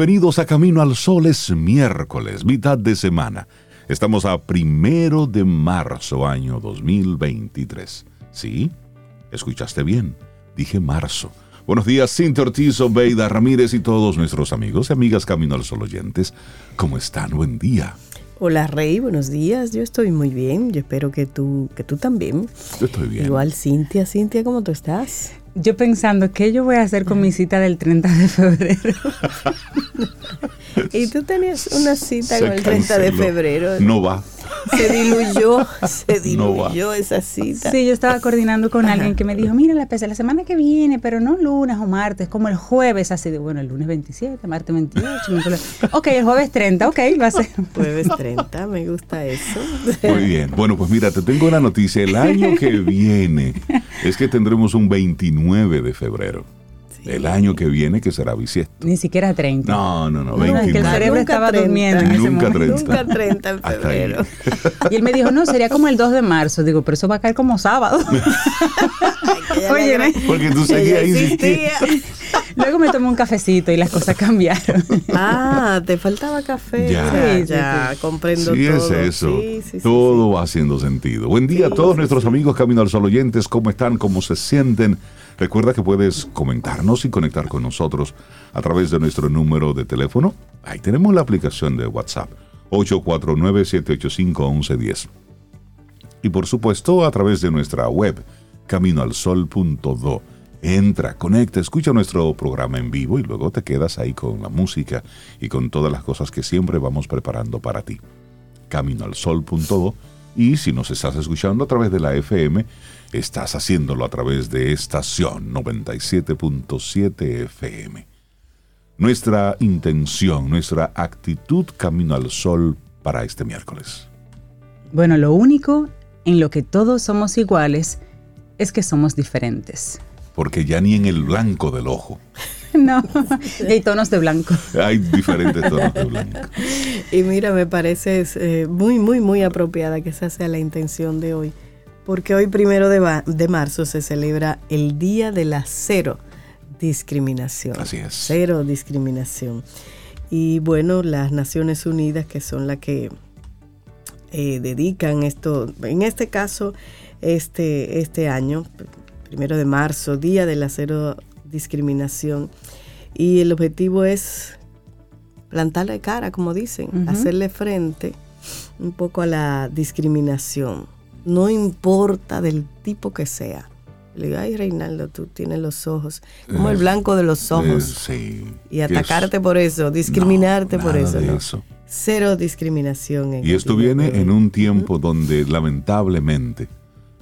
Bienvenidos a Camino al Sol. Es miércoles, mitad de semana. Estamos a primero de marzo, año 2023. ¿Sí? ¿Escuchaste bien? Dije marzo. Buenos días, Cintia Ortiz, Obeida Ramírez y todos nuestros amigos y amigas Camino al Sol oyentes. ¿Cómo están? Buen día. Hola Rey, buenos días. Yo estoy muy bien. Yo espero que tú, que tú también. Yo estoy bien. Igual Cintia, Cintia, ¿cómo tú estás? Yo pensando, ¿qué yo voy a hacer con mi cita del 30 de febrero? Y tú tenías una cita Se con el 30 de febrero. No va. Se diluyó, se No diluyó esa cita. Sí, yo estaba coordinando con alguien que me dijo, mira, la pesa la semana que viene, pero no lunes o martes, como el jueves, así de, bueno, el lunes 27, martes 28, miércoles- Ok, el jueves 30, ok, va a ser. Jueves 30, me gusta eso. Muy bien. Bueno, pues mira, te tengo una noticia. El año que viene es que tendremos un 29 de febrero. El año que viene que será bisiesto. Ni siquiera 30. No, no, no, No, es que el 29. cerebro Nunca estaba 30. durmiendo en ese Nunca momento. 30. Nunca 30 en Hasta ahí. febrero. Y él me dijo, no, sería como el 2 de marzo. Digo, pero eso va a caer como sábado. Oye, Porque tú seguías insistiendo. Luego me tomé un cafecito y las cosas cambiaron. Ah, te faltaba café. Ya. Ya, Sí, ya, sí. comprendo Sí, todo. es eso. Sí, sí, sí, Todo va haciendo sentido. Buen día a todos nuestros amigos Camino al Sol oyentes. ¿Cómo están? ¿Cómo se sienten? Recuerda que puedes comentarnos y conectar con nosotros a través de nuestro número de teléfono. Ahí tenemos la aplicación de WhatsApp. 849-785-1110. Y por supuesto a través de nuestra web, caminoalsol.do. Entra, conecta, escucha nuestro programa en vivo y luego te quedas ahí con la música y con todas las cosas que siempre vamos preparando para ti. Caminoalsol.do y si nos estás escuchando a través de la FM, estás haciéndolo a través de estación 97.7 FM. Nuestra intención, nuestra actitud Camino al Sol para este miércoles. Bueno, lo único en lo que todos somos iguales es que somos diferentes. Porque ya ni en el blanco del ojo No, y hay tonos de blanco. hay diferentes tonos de blanco. Y mira, me parece eh, muy, muy, muy apropiada que esa sea la intención de hoy, porque hoy primero de, ma- de marzo se celebra el Día de la Cero Discriminación. Así es. Cero discriminación. Y bueno, las Naciones Unidas, que son las que eh, dedican esto, en este caso, este, este año, primero de marzo, Día de la Cero Discriminación, y el objetivo es plantarle cara, como dicen, hacerle frente un poco a la discriminación. No importa del tipo que sea. Le digo, ay Reinaldo, tú tienes los ojos, como el blanco de los Eh, ojos. sí. Y es- atacarte por eso, discriminarte No, por eso. de ¿no? eso. Cero discriminación. En Y esto de viene en un tiempo donde lamentablemente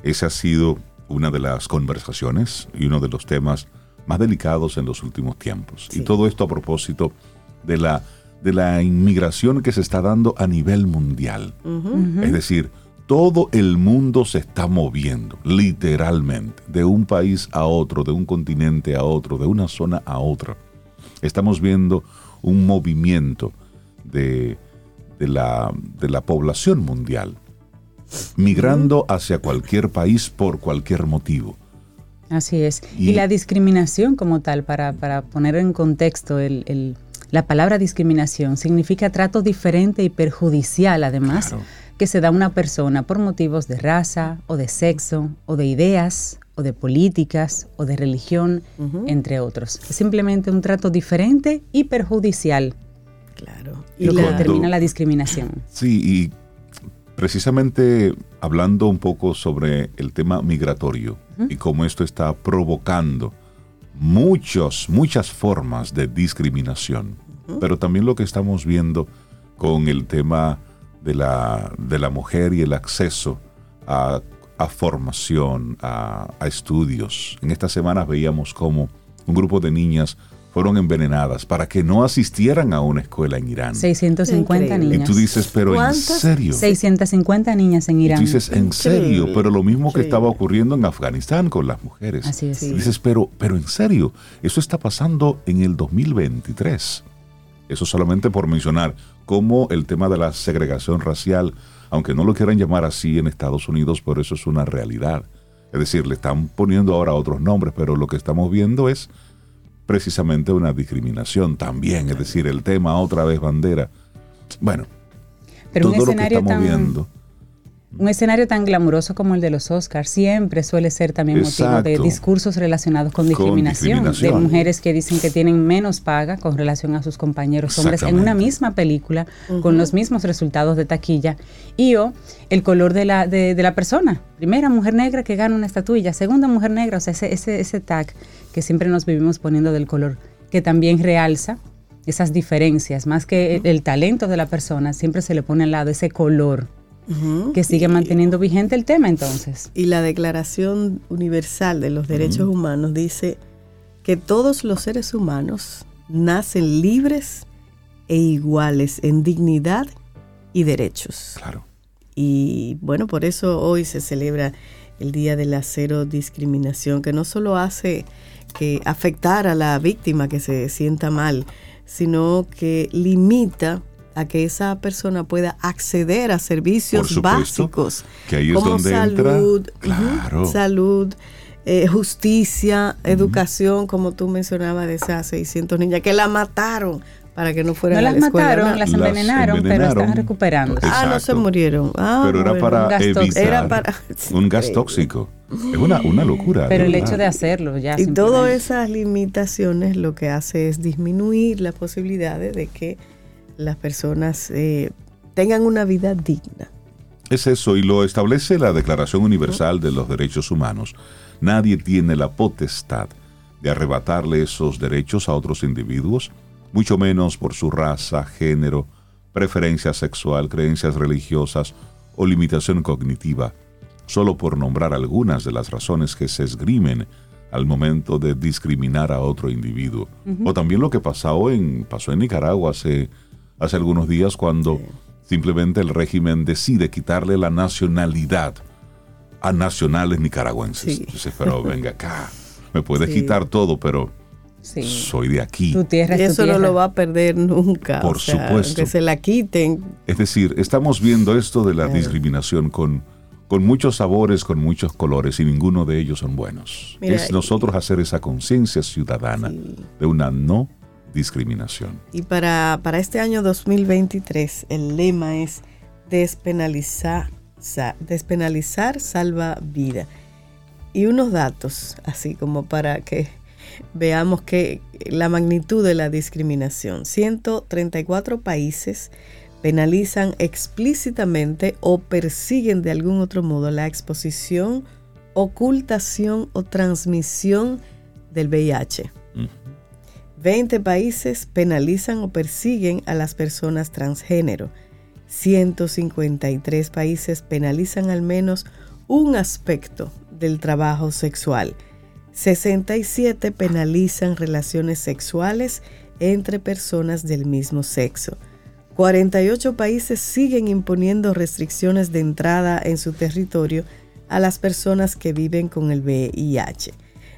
ese ha sido una de las conversaciones y uno de los temas más delicados en los últimos tiempos. Y todo esto a propósito de la, de la inmigración que se está dando a nivel mundial. Es decir, todo el mundo se está moviendo, literalmente, de un país a otro, de un continente a otro, de una zona a otra. estamos viendo un movimiento de, de la, de la población mundial migrando hacia cualquier país por cualquier motivo. Así es. Y, Y- la discriminación como tal, para, para poner en contexto, el, el- la palabra discriminación significa trato diferente y perjudicial, además, Claro. Que se da a una persona por motivos de raza o de sexo o de ideas o de políticas o de religión, entre otros. Es simplemente un trato diferente y perjudicial, Claro. lo que determina la discriminación. Sí, y precisamente hablando un poco sobre el tema migratorio y cómo esto está provocando muchos, muchas formas de discriminación, pero también lo que estamos viendo con el tema de la, de la mujer y el acceso a, a formación, a, a estudios. En estas semanas veíamos cómo un grupo de niñas fueron envenenadas para que no asistieran a una escuela en Irán. 650 Increíble. Y niñas. tú dices, pero en serio. 650 niñas en Y Irán. tú dices, en serio, Increíble, pero lo mismo que estaba ocurriendo en Afganistán con las mujeres. Así es. Y dices, pero, pero en serio, eso está pasando en el 2023. Eso solamente por mencionar cómo el tema de la segregación racial, aunque no lo quieran llamar así en Estados Unidos, pero eso es una realidad. Es decir, le están poniendo ahora otros nombres, pero lo que estamos viendo es precisamente una discriminación también. Es decir, el tema otra vez bandera. Bueno, Pero un todo lo que escenario estamos tan, viendo. Un escenario tan glamuroso como el de los Oscars siempre suele ser también motivo de discursos relacionados con Con discriminación, de mujeres que dicen que tienen menos paga con relación a sus compañeros hombres en una misma película con los mismos resultados de taquilla y o el color de la, de, de la persona. Primera mujer negra que gana una estatuilla, segunda mujer negra, o sea, ese, ese, ese tag que siempre nos vivimos poniendo del color, que también realza esas diferencias, más que el, el talento de la persona, siempre se le pone al lado ese color Que sigue manteniendo vigente el tema entonces. Y la Declaración Universal de los Derechos Humanos dice que todos los seres humanos nacen libres e iguales en dignidad y derechos. Claro. Y bueno, por eso hoy se celebra el Día de la Cero Discriminación, que no solo hace que afectar a la víctima que se sienta mal, sino que limita a que esa persona pueda acceder a servicios Por supuesto, básicos que ahí es como donde salud, entra. Claro. ujú, salud, eh, justicia, educación, como tú mencionabas de esas 600 niñas que la mataron para que no fueran No a las la escuela. mataron, ¿no? las Las envenenaron, pero están recuperando. Exacto. Ah, no se murieron. Ah, Pero era bueno. para un gas tóxico. evitar Era para- un gas tóxico. Es una, una locura. Pero el hecho de hacerlo ya. Y todas esas limitaciones lo que hace es disminuir las posibilidades de que las personas eh, tengan una vida digna. Es eso, y lo establece la Declaración Universal de los Derechos Humanos. Nadie tiene la potestad de arrebatarle esos derechos a otros individuos, mucho menos por su raza, género, preferencia sexual, creencias religiosas o limitación cognitiva, solo por nombrar algunas de las razones que se esgrimen al momento de discriminar a otro individuo. O también lo que pasó en, pasó en Nicaragua hace, hace algunos días cuando simplemente el régimen decide quitarle la nacionalidad a nacionales nicaragüenses. Sí. Dices, pero venga acá, me puedes Sí. quitar todo, pero Sí. soy de aquí. Tu tierra Y es tu eso no tierra. lo va a perder nunca. Por o sea, supuesto. Que se la quiten. Es decir, estamos viendo esto de la Claro. discriminación con, con muchos sabores, con muchos colores, y ninguno de ellos son buenos. Mira, es nosotros hacer esa conciencia ciudadana Sí. de una no discriminación. Y para, para este año 2023, el lema es despenalizar, despenalizar salva vida. Y unos datos, así como para que veamos que la magnitud de la discriminación. 134 países penalizan explícitamente o persiguen de algún otro modo la exposición, ocultación o transmisión del VIH. 20 países penalizan o persiguen a las personas transgénero. 153 países penalizan al menos un aspecto del trabajo sexual. 67 penalizan relaciones sexuales entre personas del mismo sexo. 48 países siguen imponiendo restricciones de entrada en su territorio a las personas que viven con el VIH.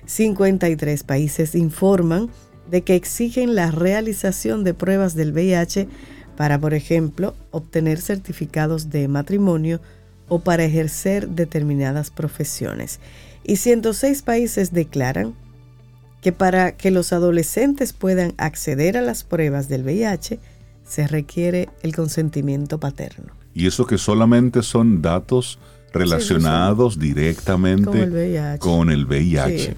53 países informan de que exigen la realización de pruebas del VIH para, por ejemplo, obtener certificados de matrimonio o para ejercer determinadas profesiones. Y 106 países declaran que para que los adolescentes puedan acceder a las pruebas del VIH se requiere el consentimiento paterno. Y eso que solamente son datos relacionados directamente Con el VIH. con el VIH,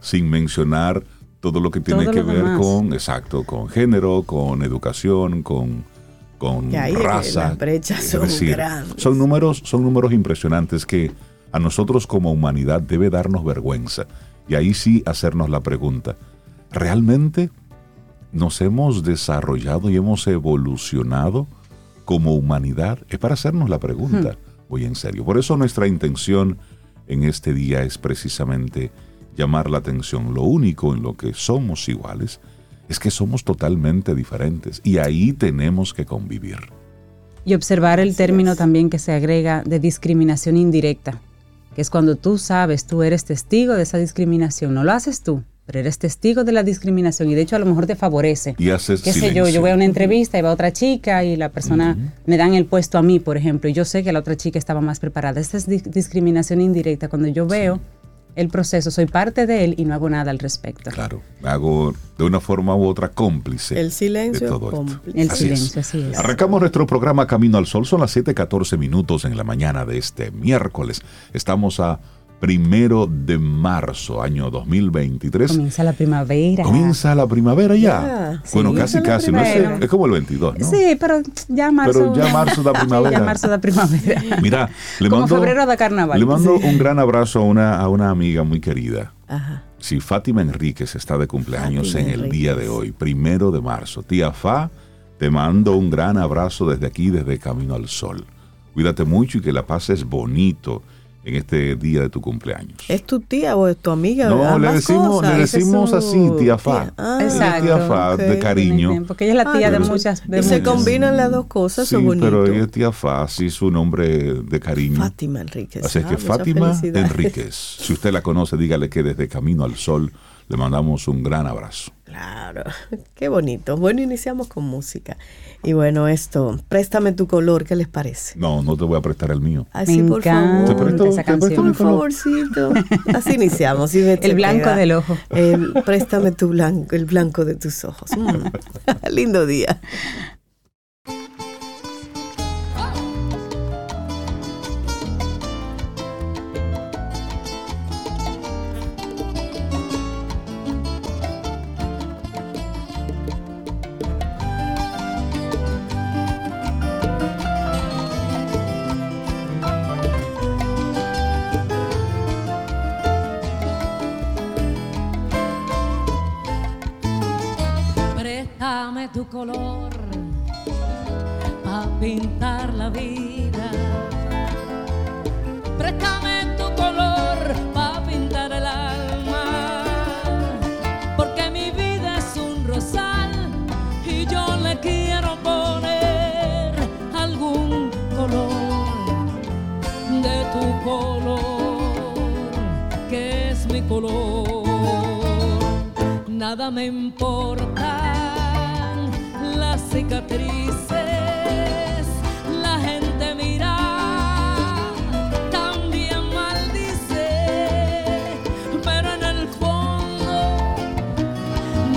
sin mencionar todo lo que tiene Todo que ver demás. con, exacto, con género, con educación, con, con raza. las son decir, son números, son números impresionantes que a nosotros como humanidad debe darnos vergüenza. Y ahí sí hacernos la pregunta, ¿realmente nos hemos desarrollado y hemos evolucionado como humanidad? Es para hacernos la pregunta, voy en serio. Por eso nuestra intención en este día es precisamente llamar la atención. Lo único en lo que somos iguales es que somos totalmente diferentes y ahí tenemos que convivir. Y observar el término también que se agrega de discriminación indirecta, que es cuando tú sabes, tú eres testigo de esa discriminación, no lo haces tú, pero eres testigo de la discriminación y de hecho a lo mejor te favorece. Y haces qué sé yo, yo voy a una entrevista y va otra chica y la persona me dan el puesto a mí, por ejemplo, y yo sé que la otra chica estaba más preparada. Esta es di- discriminación indirecta. Cuando yo veo el proceso, soy parte de él y no hago nada al respecto. Claro, me hago de una forma u otra cómplice. El de silencio todo esto. El Así es. silencio, así es. Arrancamos nuestro programa Camino al Sol. Son las 7:14 minutos en la mañana de este miércoles. Estamos a primero de marzo, año 2023. Comienza la primavera. Comienza la primavera ya. Bueno, sí. casi, casi. No es, es como el 22, ¿no? Sí, pero ya marzo. Pero ya marzo da primavera. ya marzo da primavera. Mira, le Como mando, febrero da carnaval. le mando Sí. un gran abrazo a una, a una amiga muy querida. Ajá. Sí, Fátima Enríquez está de cumpleaños Fátima en el Enríquez. día de hoy, primero de marzo. Tía Fa, te mando un gran abrazo desde aquí, desde Camino al Sol. Cuídate mucho y que la pases bonito en este día de tu cumpleaños. ¿Es tu tía o es tu amiga? No, le decimos, le decimos su así, tía Fa. tía. Ah, Exacto, tía Fa, de ok. cariño. Porque ella es la tía Ah, de muchas. De y se muchas. combinan las dos cosas, Sí, bonito. pero ella es tía Fa, sí, su nombre de cariño. Fátima Enríquez. Así es Ah, que mucha Fátima. Enríquez, si usted la conoce, dígale que desde Camino al Sol le mandamos un gran abrazo. Claro, qué bonito. Bueno, iniciamos con música. Y bueno, esto, préstame tu color, ¿qué les parece? No, no te voy a prestar el mío. Así, Me por encanta Te favor. presto- esa te presto mi favorcito. Así iniciamos. y El blanco queda. del ojo. El- préstame tu blanco, el blanco de tus ojos. Mm. Lindo día. Tu color a pintar la vida. Préstame tu color para pintar el alma. Porque mi vida es un rosal y yo le quiero poner algún color de tu color, que es mi color. Nada me importan las cicatrices, la gente mira, también maldice, pero en el fondo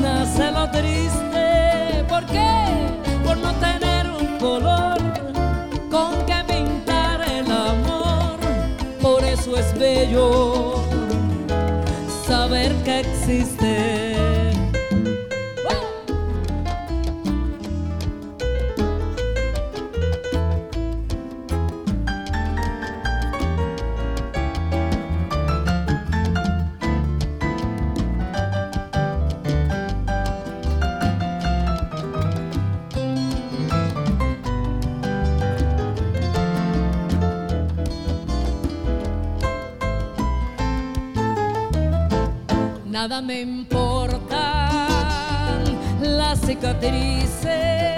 nace lo triste. ¿Por qué? Por no tener un color con que pintar el amor. Por eso es bello saber que existe. Nada me importan las cicatrices,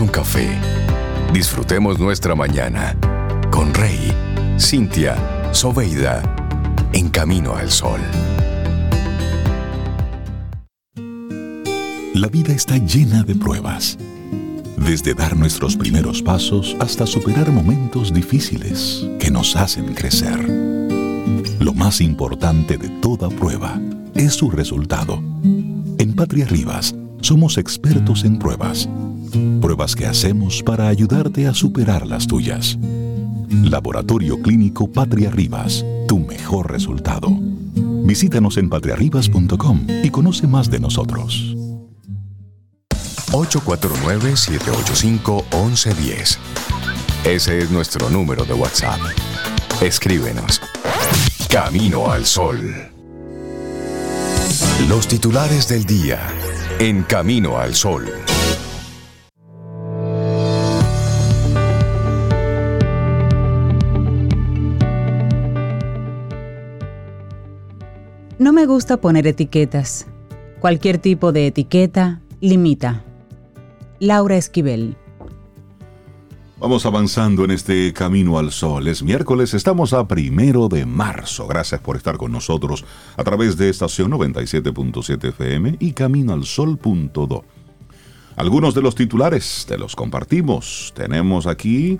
Un café. Disfrutemos nuestra mañana con Rey, Cintia, Soveida, en camino al sol. La vida está llena de pruebas. Desde dar nuestros primeros pasos hasta superar momentos difíciles que nos hacen crecer. Lo más importante de toda prueba es su resultado. En Patria Rivas somos expertos en pruebas. Pruebas que hacemos para ayudarte a superar las tuyas. Laboratorio Clínico Patria Rivas, tu mejor resultado. Visítanos en patriarribas.com y conoce más de nosotros. 849-785-1110. Ese es nuestro número de WhatsApp. Escríbenos. Camino al Sol. Los titulares del día. En Camino al Sol. No me gusta poner etiquetas. Cualquier tipo de etiqueta limita. Laura Esquivel. Vamos avanzando en este camino al sol. Es miércoles, estamos a primero de marzo. Gracias por estar con nosotros a través de estación 97.7 FM y camino al sol.do. Algunos de los titulares te los compartimos. Tenemos aquí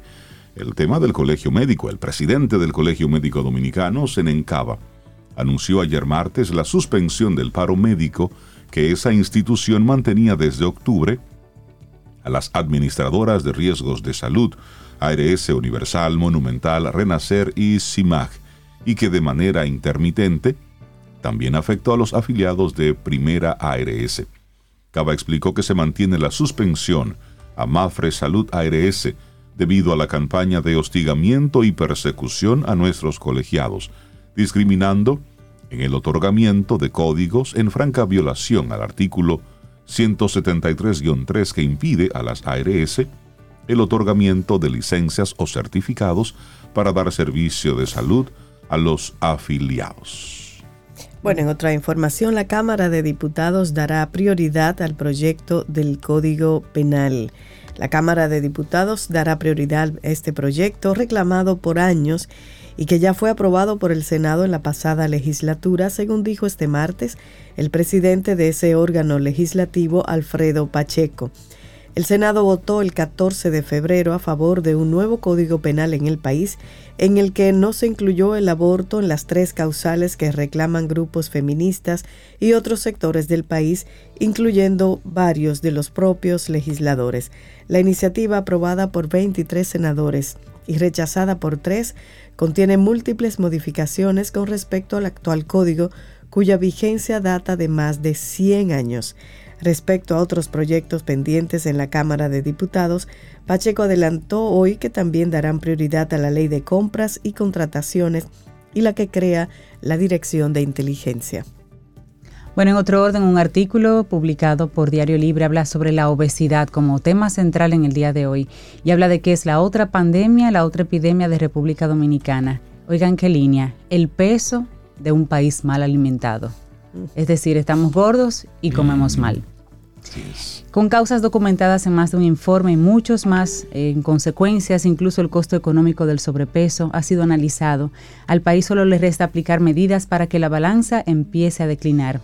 el tema del Colegio Médico. El presidente del Colegio Médico Dominicano, Senencaba, anunció ayer martes la suspensión del paro médico que esa institución mantenía desde octubre a las administradoras de riesgos de salud, ARS Universal, Monumental, Renacer y CIMAG, y que de manera intermitente también afectó a los afiliados de Primera ARS. Cava explicó que se mantiene la suspensión a Mafre Salud ARS debido a la campaña de hostigamiento y persecución a nuestros colegiados, discriminando en el otorgamiento de códigos en franca violación al artículo 173-3 que impide a las ARS el otorgamiento de licencias o certificados para dar servicio de salud a los afiliados. Bueno, en otra información, la Cámara de Diputados dará prioridad al proyecto del Código Penal. La Cámara de Diputados dará prioridad a este proyecto reclamado por años y que ya fue aprobado por el Senado en la pasada legislatura, según dijo este martes el presidente de ese órgano legislativo, Alfredo Pacheco. El Senado votó el 14 de febrero a favor de un nuevo código penal en el país en el que no se incluyó el aborto en las tres causales que reclaman grupos feministas y otros sectores del país, incluyendo varios de los propios legisladores. La iniciativa aprobada por 23 senadores y rechazada por tres contiene múltiples modificaciones con respecto al actual código cuya vigencia data de más de 100 años. Respecto a otros proyectos pendientes en la Cámara de Diputados, Pacheco adelantó hoy que también darán prioridad a la ley de compras y contrataciones y la que crea la Dirección de Inteligencia. Bueno, en otro orden, un artículo publicado por Diario Libre habla sobre la obesidad como tema central en el día de hoy y habla de que es la otra pandemia, la otra epidemia de República Dominicana. Oigan qué línea, el peso de un país mal alimentado. Es decir, estamos gordos y comemos mal. Con causas documentadas en más de un informe y muchos más, en consecuencias, incluso el costo económico del sobrepeso ha sido analizado. Al país solo le resta aplicar medidas para que la balanza empiece a declinar.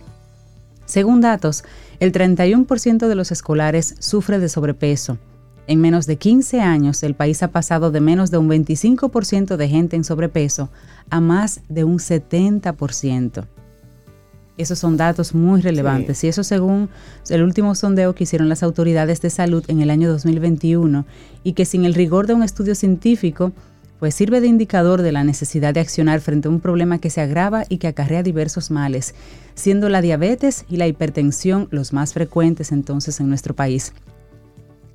Según datos, el 31% de los escolares sufre de sobrepeso. En menos de 15 años, el país ha pasado de menos de un 25% de gente en sobrepeso a más de un 70%. Esos son datos muy relevantes y eso según el último sondeo que hicieron las autoridades de salud en el año 2021 y que sin el rigor de un estudio científico, pues sirve de indicador de la necesidad de accionar frente a un problema que se agrava y que acarrea diversos males, siendo la diabetes y la hipertensión los más frecuentes entonces en nuestro país.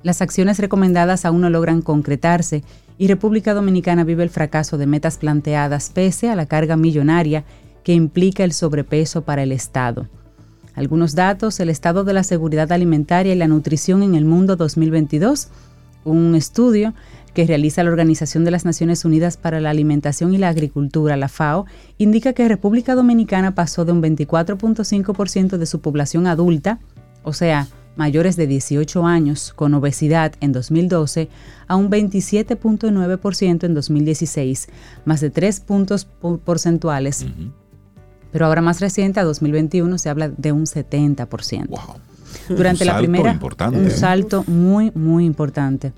Las acciones recomendadas aún no logran concretarse y República Dominicana vive el fracaso de metas planteadas pese a la carga millonaria que implica el sobrepeso para el Estado. Algunos datos, el estado de la seguridad alimentaria y la nutrición en el mundo 2022, un estudio que realiza la Organización de las Naciones Unidas para la Alimentación y la Agricultura, la FAO, indica que República Dominicana pasó de un 24.5% de su población adulta, o sea, mayores de 18 años con obesidad en 2012 a un 27.9% en 2016, más de 3 puntos porcentuales. Pero ahora más reciente, a 2021, se habla de un 70%. Durante Un la salto primera, importante, un ¿eh? salto muy, muy importante.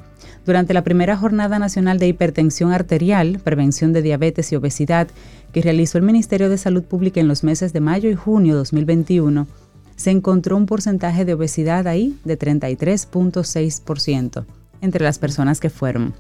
Durante la primera Jornada Nacional de Hipertensión Arterial, Prevención de Diabetes y Obesidad, que realizó el Ministerio de Salud Pública en los meses de mayo y junio de 2021, se encontró un porcentaje de obesidad ahí de 33.6% entre las personas que fueron.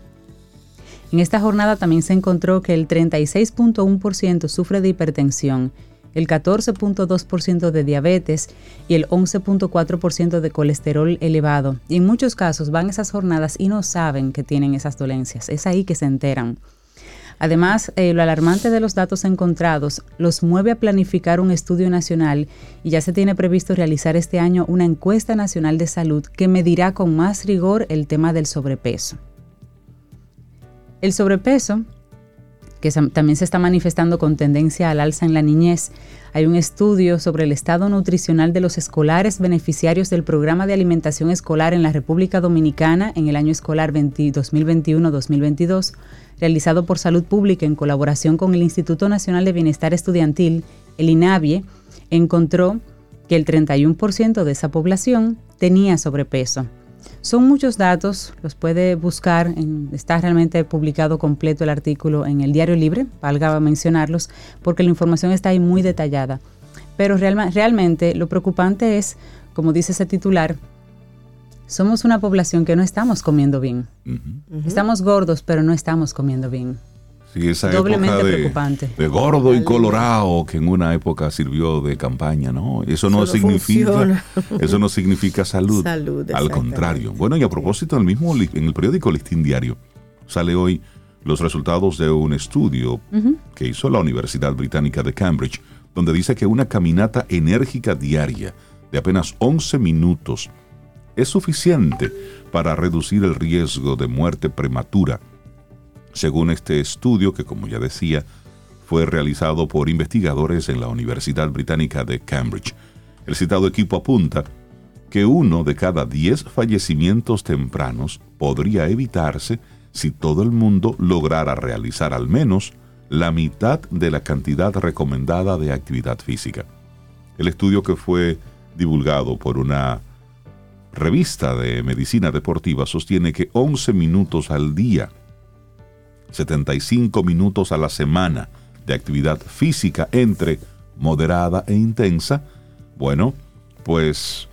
En esta jornada también se encontró que el 36.1% sufre de hipertensión, el 14.2% de diabetes y el 11.4% de colesterol elevado. Y en muchos casos van esas jornadas y no saben que tienen esas dolencias. Es ahí que se enteran. Además, eh, lo alarmante de los datos encontrados los mueve a planificar un estudio nacional y ya se tiene previsto realizar este año una encuesta nacional de salud que medirá con más rigor el tema del sobrepeso. El sobrepeso, que también se está manifestando con tendencia al alza en la niñez, hay un estudio sobre el estado nutricional de los escolares beneficiarios del programa de alimentación escolar en la República Dominicana en el año escolar 20 2021-2022, realizado por Salud Pública en colaboración con el Instituto Nacional de Bienestar Estudiantil, el INABIE, encontró que el 31% de esa población tenía sobrepeso. Son muchos datos, los puede buscar, en- está realmente publicado completo el artículo en el Diario Libre, valga mencionarlos, porque la información está ahí muy detallada. Pero realmente lo preocupante es, como dice ese titular, somos una población que no estamos comiendo bien. Estamos gordos, pero no estamos comiendo bien. Sí, esa Doblemente época de, preocupante. de gordo y colorado que en una época sirvió de campaña, ¿no? Eso no significa funciona. eso no significa salud. Salud, Al contrario. Bueno, y a propósito, en el mismo en el periódico Listín Diario sale hoy los resultados de un estudio que hizo la Universidad Británica de Cambridge, donde dice que una caminata enérgica diaria de apenas 11 minutos es suficiente para reducir el riesgo de muerte prematura según este estudio que, como ya decía, fue realizado por investigadores en la Universidad Británica de Cambridge. El citado equipo apunta que uno de cada diez fallecimientos tempranos podría evitarse si todo el mundo lograra realizar al menos la mitad de la cantidad recomendada de actividad física. El estudio que fue divulgado por una revista de medicina deportiva sostiene que 11 minutos al día 75 minutos a la semana de actividad física entre moderada e intensa, bueno, pues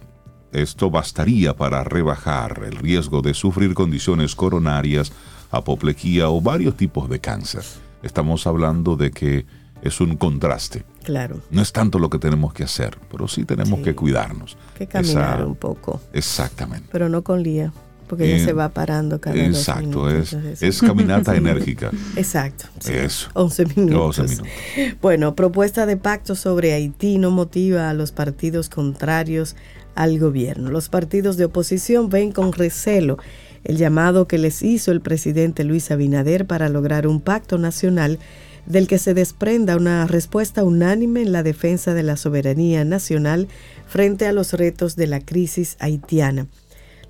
esto bastaría para rebajar el riesgo de sufrir condiciones coronarias, apoplejía o varios tipos de cáncer. Estamos hablando de que es un contraste. Claro, No es tanto lo que tenemos que hacer, pero sí tenemos Sí. que cuidarnos. que caminar Esa- un poco, Exactamente. pero no con lía, porque Eh, se va parando cada dos Exacto, minutos, es, es caminata enérgica. Exacto. sí. Eso. 11 minutos. 12 minutos. Bueno, propuesta de pacto sobre Haití no motiva a los partidos contrarios al gobierno. Los partidos de oposición ven con recelo el llamado que les hizo el presidente Luis Abinader para lograr un pacto nacional del que se desprenda una respuesta unánime en la defensa de la soberanía nacional frente a los retos de la crisis haitiana.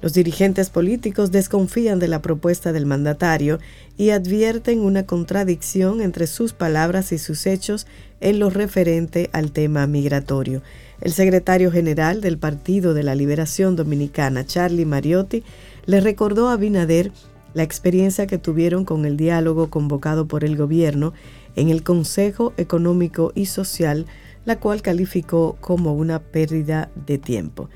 Los dirigentes políticos desconfían de la propuesta del mandatario y advierten una contradicción entre sus palabras y sus hechos en lo referente al tema migratorio. El secretario general del Partido de la Liberación Dominicana, Charlie Mariotti, le recordó a Binader la experiencia que tuvieron con el diálogo convocado por el gobierno en el Consejo Económico y Social, la cual calificó como una pérdida de tiempo.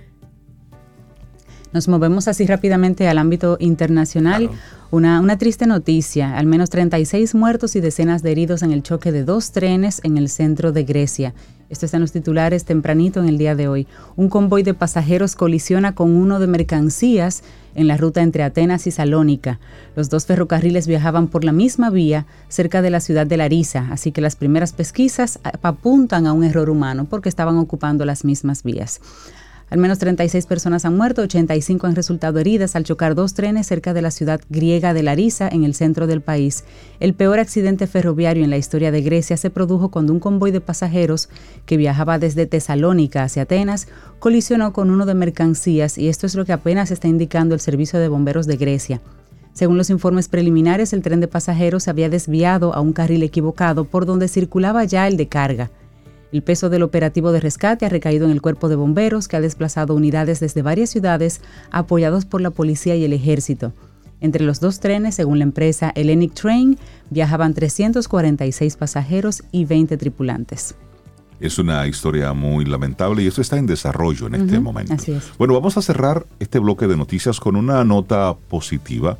Nos movemos así rápidamente al ámbito internacional. Claro. Una, una triste noticia, al menos 36 muertos y decenas de heridos en el choque de dos trenes en el centro de Grecia. Esto está en los titulares tempranito en el día de hoy. Un convoy de pasajeros colisiona con uno de mercancías en la ruta entre Atenas y Salónica. Los dos ferrocarriles viajaban por la misma vía cerca de la ciudad de Larisa, así que las primeras pesquisas apuntan a un error humano porque estaban ocupando las mismas vías. Al menos 36 personas han muerto, 85 han resultado heridas al chocar dos trenes cerca de la ciudad griega de Larisa, en el centro del país. El peor accidente ferroviario en la historia de Grecia se produjo cuando un convoy de pasajeros que viajaba desde Tesalónica hacia Atenas colisionó con uno de mercancías y esto es lo que apenas está indicando el Servicio de Bomberos de Grecia. Según los informes preliminares, el tren de pasajeros se había desviado a un carril equivocado por donde circulaba ya el de carga. El peso del operativo de rescate ha recaído en el cuerpo de bomberos que ha desplazado unidades desde varias ciudades apoyados por la policía y el ejército. Entre los dos trenes, según la empresa Hellenic Train, viajaban 346 pasajeros y 20 tripulantes. Es una historia muy lamentable y eso está en desarrollo en este momento. así es. Bueno, vamos a cerrar este bloque de noticias con una nota positiva.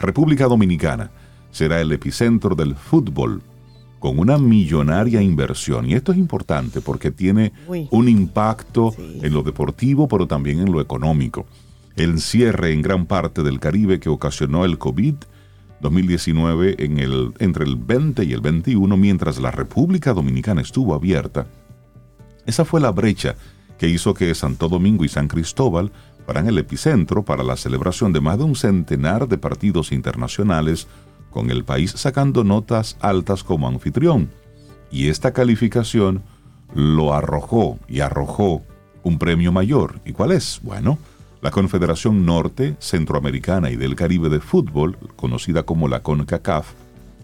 República Dominicana será el epicentro del fútbol con una millonaria inversión. Y esto es importante porque tiene Uy. un impacto Sí. en lo deportivo, pero también en lo económico. El cierre en gran parte del Caribe que ocasionó el COVID 2019 en el, entre el 20 y el 21, mientras la República Dominicana estuvo abierta, esa fue la brecha que hizo que Santo Domingo y San Cristóbal fueran el epicentro para la celebración de más de un centenar de partidos internacionales, con el país sacando notas altas como anfitrión. Y esta calificación lo arrojó y arrojó un premio mayor. ¿Y cuál es? Bueno, la Confederación Norte, Centroamericana y del Caribe de Fútbol, conocida como la CONCACAF,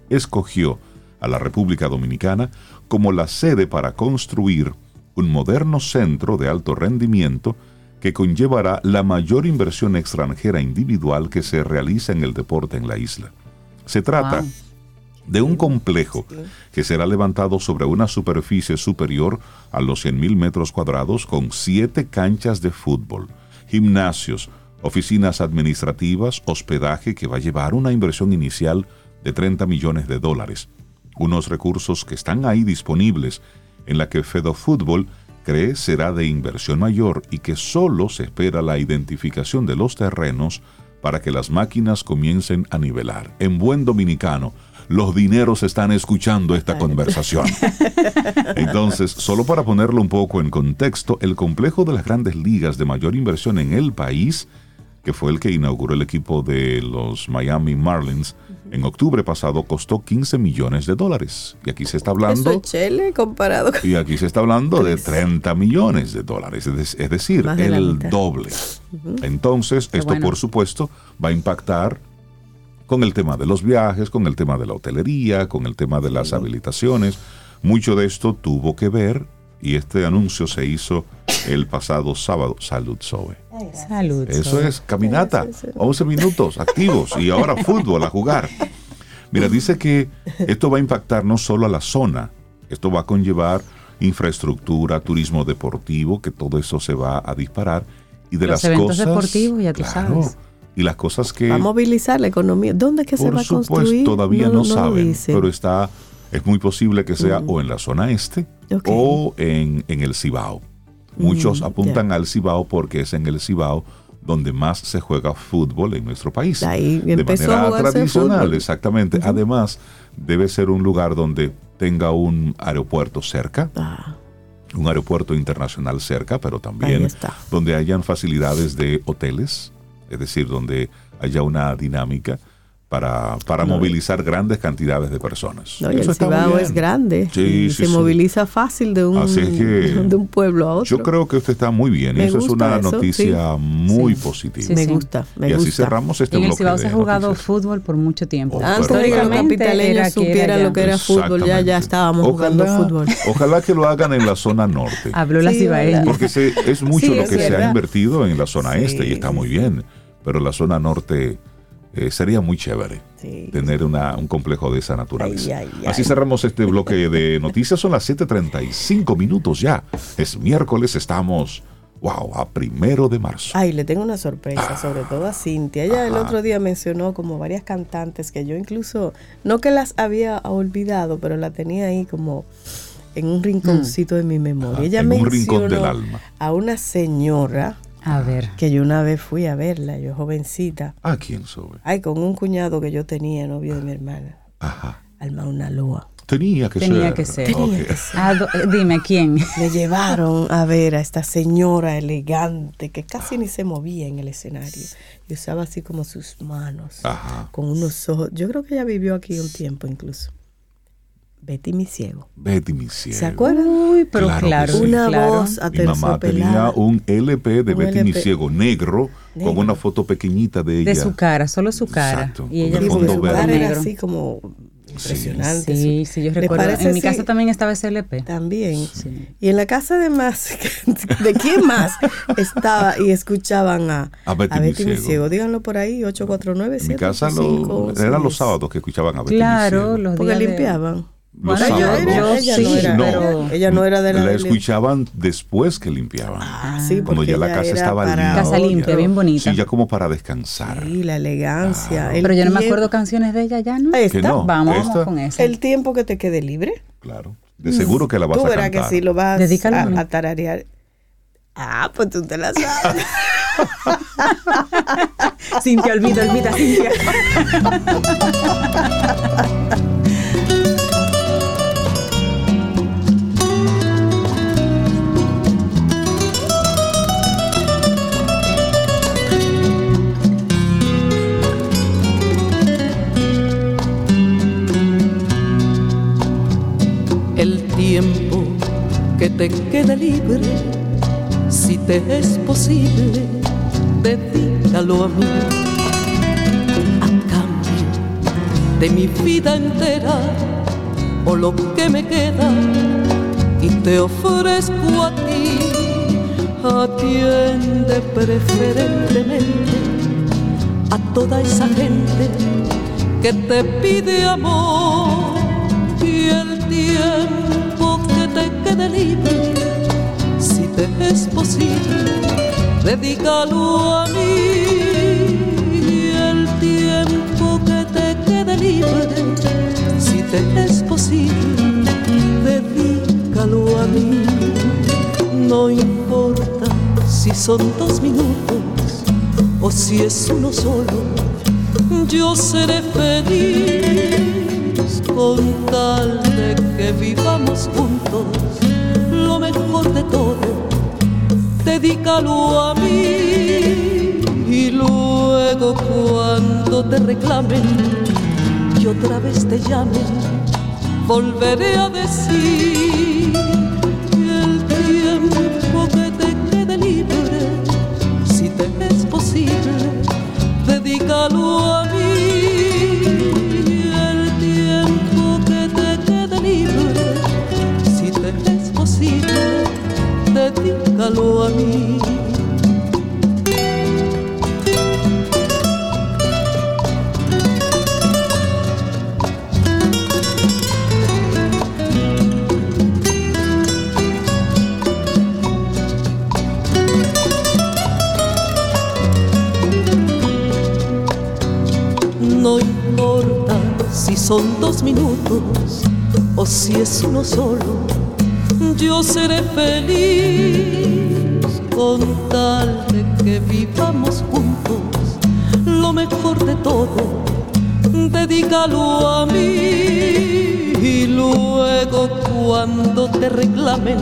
escogió a la República Dominicana como la sede para construir un moderno centro de alto rendimiento que conllevará la mayor inversión extranjera individual que se realiza en el deporte en la isla. Se trata Wow. de un complejo que será levantado sobre una superficie superior a los 100.000 metros cuadrados con siete canchas de fútbol, gimnasios, oficinas administrativas, hospedaje que va a llevar una inversión inicial de 30 millones de dólares. Unos recursos que están ahí disponibles en la que Fedofútbol cree será de inversión mayor y que solo se espera la identificación de los terrenos para que las máquinas comiencen a nivelar. En buen dominicano, los dineros están escuchando esta conversación. Entonces, solo para ponerlo un poco en contexto, el complejo de las grandes ligas de mayor inversión en el país, que fue el que inauguró el equipo de los Miami Marlins, en octubre pasado costó 15 millones de dólares. Y aquí se está Eso hablando... es comparado con... Y aquí se está hablando de 30 millones de dólares, es, de- es decir, de el doble. Entonces, Qué esto bueno. por supuesto va a impactar con el tema de los viajes, con el tema de la hotelería, con el tema de las habilitaciones. Mucho de esto tuvo que ver y este anuncio se hizo el pasado sábado. Salud, Zoe. Salud. Eso es caminata, Sí, sí, sí. 11 minutos activos y ahora fútbol a jugar. Mira, dice que esto va a impactar no solo a la zona, esto va a conllevar infraestructura, turismo deportivo, que todo eso se va a disparar y de Los las eventos cosas deportivos, ya tú claro, sabes. y las cosas que Va a movilizar la economía. ¿Dónde es que se por va a supuesto construir? todavía no, lo saben, dicen. pero está es muy posible que sea o en la zona este o en, en el Cibao. Muchos Mm, apuntan al Cibao porque es en el Cibao donde más se juega fútbol en nuestro país. Ahí de a manera jugarse tradicional, exactamente. Además, debe ser un lugar donde tenga un aeropuerto cerca, Ah, un aeropuerto internacional cerca, pero también donde hayan facilidades de hoteles, es decir, donde haya una dinámica para, para movilizar grandes cantidades de personas. No, y Eso el Cibao es grande Sí, y sí, se sí. moviliza fácil de un, Así es que de un pueblo a otro. Yo creo que usted está muy bien. y eso es una eso, noticia sí. muy Sí. positiva. Sí, me sí. gusta, me y así gusta. cerramos este En el bloque Cibao se ha jugado noticias. fútbol por mucho tiempo. Oh, Antes de que los Históricamente capitaleños era que era supieran lo que era fútbol, ya, ya estábamos jugando Ojalá- fútbol. Ojalá que lo hagan en la zona norte. Habló la cibaeña. Porque se- es mucho lo que se ha invertido en la zona este y está muy bien. Pero la zona norte eh, sería muy chévere Sí. tener una- un complejo de esa naturaleza. Ay, ay, Así cerramos este bloque de noticias. Son las 7:35 minutos ya. Es miércoles, estamos, wow, a primero de marzo. Ay, le tengo una sorpresa, sobre todo a Cintia. Ella el otro día mencionó como varias cantantes que yo incluso, no que las había olvidado, pero la tenía ahí como en un rinconcito de mi memoria. Ajá, Ella en un mencionó rincón del alma. a una señora A ver. que yo una vez fui a verla, yo jovencita. ¿A quién sube? Ay, con un cuñado que yo tenía, novio de mi hermana, Ajá. Alma Unaloa. Tenía que Tenía ser. que ser. Tenía que ser. Ah, eh, dime, ¿quién? Me llevaron a ver a esta señora elegante que casi ni se movía en el escenario y usaba así como sus manos Ajá. con unos ojos. Yo creo que ella vivió aquí un tiempo incluso. Betty mi ciego. Betty mi cielo. ¿Se acuerdan? Uy, pero Claro que claro, sí. Una claro. voz a Mi mamá tenía un LP de Un Betty mi LP. ciego negro, Negro. con una foto pequeñita de ella. De su cara, solo su cara. Exacto, Y ella con el Sí, con porque fondo su verde. cara era negro. así como impresionante. Sí, sí, yo ¿Le recuerdo. parece En mi casa también estaba ese LP. También. Sí. Y en la casa de más, ¿de quién más estaba y escuchaban a, A Betty mi ciego. Díganlo por ahí, 849 En mi casa lo- eran los sábados que escuchaban a Betty mi Claro, ciego. los Porque días de- limpiaban. Los Bueno, sábados. yo ella sí, no era, no. ella- ella no era de la, La escuchaban después que limpiaban. Ah, sí, cuando porque ya la ella casa era estaba limpia. Casa limpia, bien bonita. Sí, ya como para descansar. Sí, la elegancia. el Pero yo no me acuerdo canciones de ella ya, ¿no? Vamos, Esta- vamos con esa. El tiempo que te quede libre. Claro. De seguro que la vas Tú a verás cantar. que sí lo vas Dedícalo a, a tararear. Ah, pues tú te la sabes. Cintia, olvida, olvida, Cintia. que te quede libre, si te es posible, dedícalo a mí. A cambio de mi vida entera, o lo que me queda, y te ofrezco a ti. Atiende preferentemente a toda esa gente que te pide amor y el tiempo si te es posible, dedícalo a mí. El tiempo que te quede libre, si te es posible, dedícalo a mí. No importa si son dos minutos o si es uno solo, yo seré feliz con tal de que vivamos juntos lo mejor de todo. Dedícalo a mí y luego cuando te reclamen y otra vez te llamen, volveré a decir el tiempo que te quede libre, si te es posible, dedícalo a mí. No importa si son dos minutos o si es uno solo, yo seré feliz con tal de que vivamos juntos. Lo mejor de todo, dedícalo a mí y luego cuando te reclamen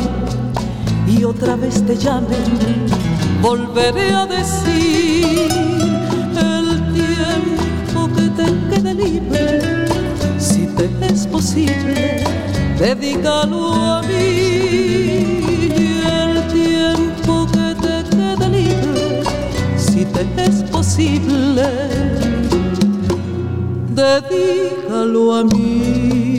y otra vez te llamen, volveré a decir el tiempo que te quede libre, si te es posible, dedícalo a mí es posible, dedícalo a mí.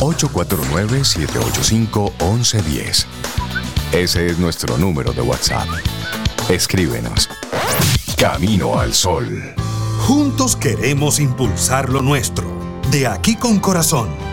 849-785-1110. Ese es nuestro número de WhatsApp. Escríbenos. Camino al Sol. Juntos queremos impulsar lo nuestro. De aquí con corazón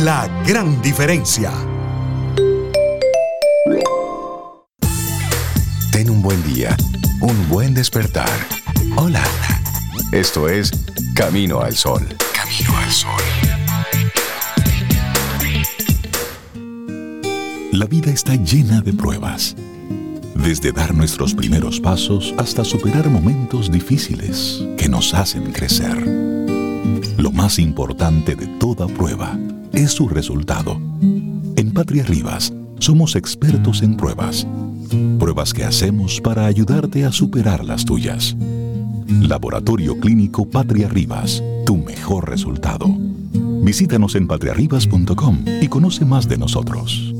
La gran diferencia. Ten un buen día, un buen despertar. Hola. Esto es Camino al Sol. Camino al Sol. La vida está llena de pruebas. Desde dar nuestros primeros pasos hasta superar momentos difíciles que nos hacen crecer. Lo más importante de toda prueba es su resultado. En Patria Rivas somos expertos en pruebas. Pruebas que hacemos para ayudarte a superar las tuyas. Laboratorio Clínico Patria Rivas, tu mejor resultado. Visítanos en patriarribas.com y conoce más de nosotros.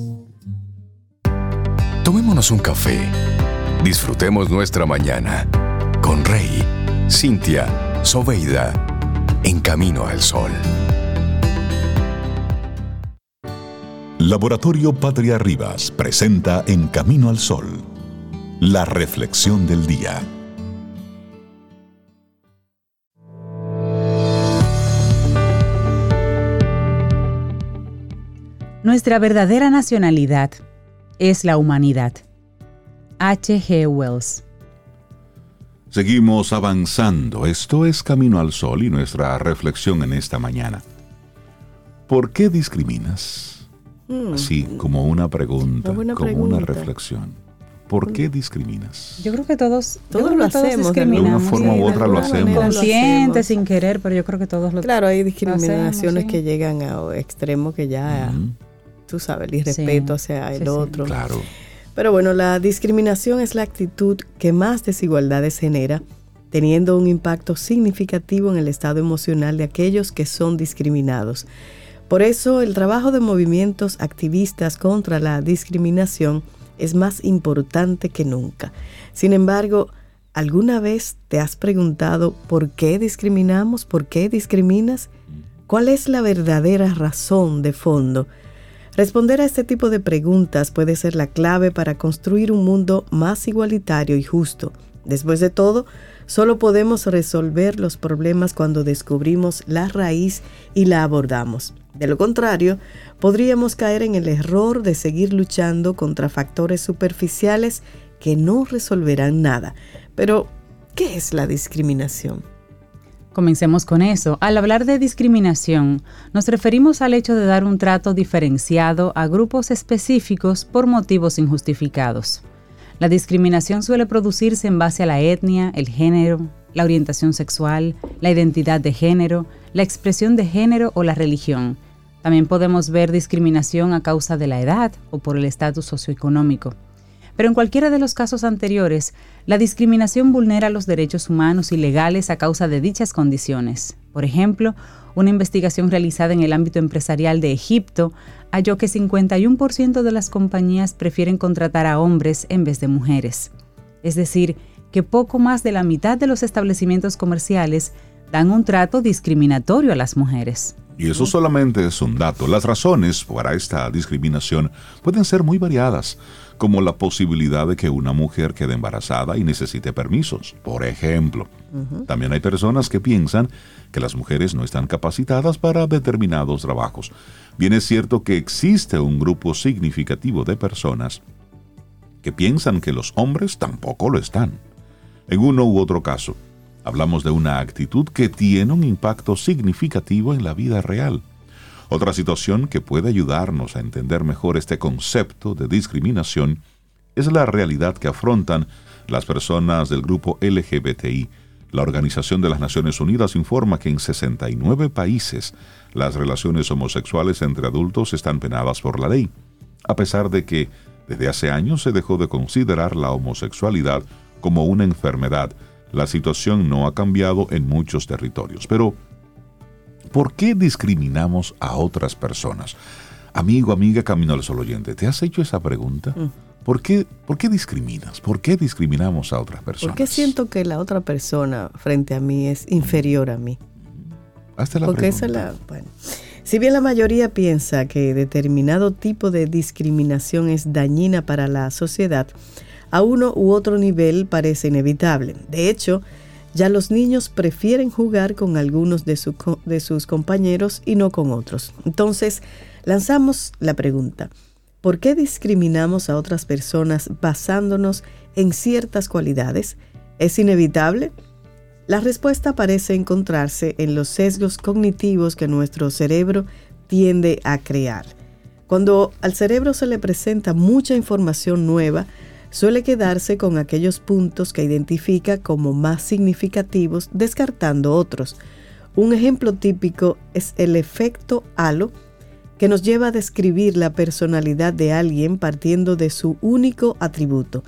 Tomémonos un café. Disfrutemos nuestra mañana con Rey, Cintia, Soveida, en camino al sol. Laboratorio Patria Rivas presenta En Camino al Sol, la reflexión del día. Nuestra verdadera nacionalidad es la humanidad. H. G. Wells. Seguimos avanzando. Esto es Camino al Sol y nuestra reflexión en esta mañana. ¿Por qué discriminas? Así, como una pregunta, Una como una pregunta. reflexión. ¿Por qué discriminas? Yo creo que todos, Todos lo que todos hacemos, de alguna forma sí, u otra lo hacemos. Consciente, sin querer, pero yo creo que todos lo Claro, hay discriminaciones hacemos, que sí. llegan a extremos que ya, Ujú, tú sabes, el irrespeto Sí, hacia el sí, sí. otro. Claro. Pero bueno, la discriminación es la actitud que más desigualdades genera, teniendo un impacto significativo en el estado emocional de aquellos que son discriminados. Por eso, el trabajo de movimientos activistas contra la discriminación es más importante que nunca. Sin embargo, ¿alguna vez te has preguntado por qué discriminamos? ¿Por qué discriminas? ¿Cuál es la verdadera razón de fondo? Responder a este tipo de preguntas puede ser la clave para construir un mundo más igualitario y justo. Después de todo, solo podemos resolver los problemas cuando descubrimos la raíz y la abordamos. De lo contrario, podríamos caer en el error de seguir luchando contra factores superficiales que no resolverán nada. Pero, ¿qué es la discriminación? Comencemos con eso. Al hablar de discriminación, nos referimos al hecho de dar un trato diferenciado a grupos específicos por motivos injustificados. La discriminación suele producirse en base a la etnia, el género, la orientación sexual, la identidad de género, la expresión de género o la religión. También podemos ver discriminación a causa de la edad o por el estatus socioeconómico. Pero en cualquiera de los casos anteriores, la discriminación vulnera los derechos humanos y legales a causa de dichas condiciones. Por ejemplo, una investigación realizada en el ámbito empresarial de Egipto halló que 51% de las compañías prefieren contratar a hombres en vez de mujeres. Es decir, que poco más de la mitad de los establecimientos comerciales dan un trato discriminatorio a las mujeres. Y eso solamente es un dato. Las razones para esta discriminación pueden ser muy variadas, como la posibilidad de que una mujer quede embarazada y necesite permisos, por ejemplo. También hay personas que piensan que las mujeres no están capacitadas para determinados trabajos. Bien es cierto que existe un grupo significativo de personas que piensan que los hombres tampoco lo están. En uno u otro caso, Hablamos de una actitud que tiene un impacto significativo en la vida real. Otra situación que puede ayudarnos a entender mejor este concepto de discriminación es la realidad que afrontan las personas del grupo LGBTI. La Organización de las Naciones Unidas informa que en 69 países las relaciones homosexuales entre adultos están penadas por la ley, a pesar de que desde hace años se dejó de considerar la homosexualidad como una enfermedad. La situación no ha cambiado en muchos territorios. Pero, ¿por qué discriminamos a otras personas? Amigo, amiga, Camino al Sol oyente, ¿te has hecho esa pregunta? Mm. ¿Por qué, ¿Por qué discriminas? ¿Por qué discriminamos a otras personas? ¿Por qué siento que la otra persona frente a mí es inferior a mí? Hazte la Porque esa la. Bueno. Si bien la mayoría piensa que determinado tipo de discriminación es dañina para la sociedad, a uno u otro nivel parece inevitable. De hecho, ya los niños prefieren jugar con algunos de, su de sus compañeros y no con otros. Entonces, lanzamos la pregunta. ¿Por qué discriminamos a otras personas basándonos en ciertas cualidades? ¿Es inevitable? La respuesta parece encontrarse en los sesgos cognitivos que nuestro cerebro tiende a crear. Cuando al cerebro se le presenta mucha información nueva, suele quedarse con aquellos puntos que identifica como más significativos, descartando otros. Un ejemplo típico es el efecto halo, que nos lleva a describir la personalidad de alguien partiendo de su único atributo.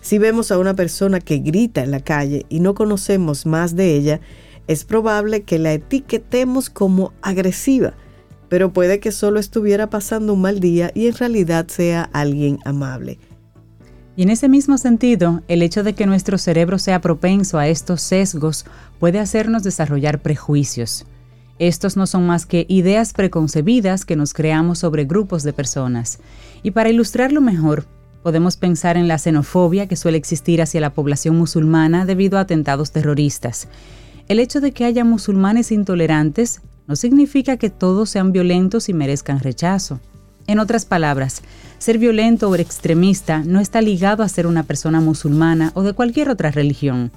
Si vemos a una persona que grita en la calle y no conocemos más de ella, es probable que la etiquetemos como agresiva, pero puede que solo estuviera pasando un mal día y en realidad sea alguien amable. Y en ese mismo sentido, el hecho de que nuestro cerebro sea propenso a estos sesgos puede hacernos desarrollar prejuicios. Estos no son más que ideas preconcebidas que nos creamos sobre grupos de personas. Y para ilustrarlo mejor, podemos pensar en la xenofobia que suele existir hacia la población musulmana debido a atentados terroristas. El hecho de que haya musulmanes intolerantes no significa que todos sean violentos y merezcan rechazo. En otras palabras, ser violento o extremista no está ligado a ser una persona musulmana o de cualquier otra religión.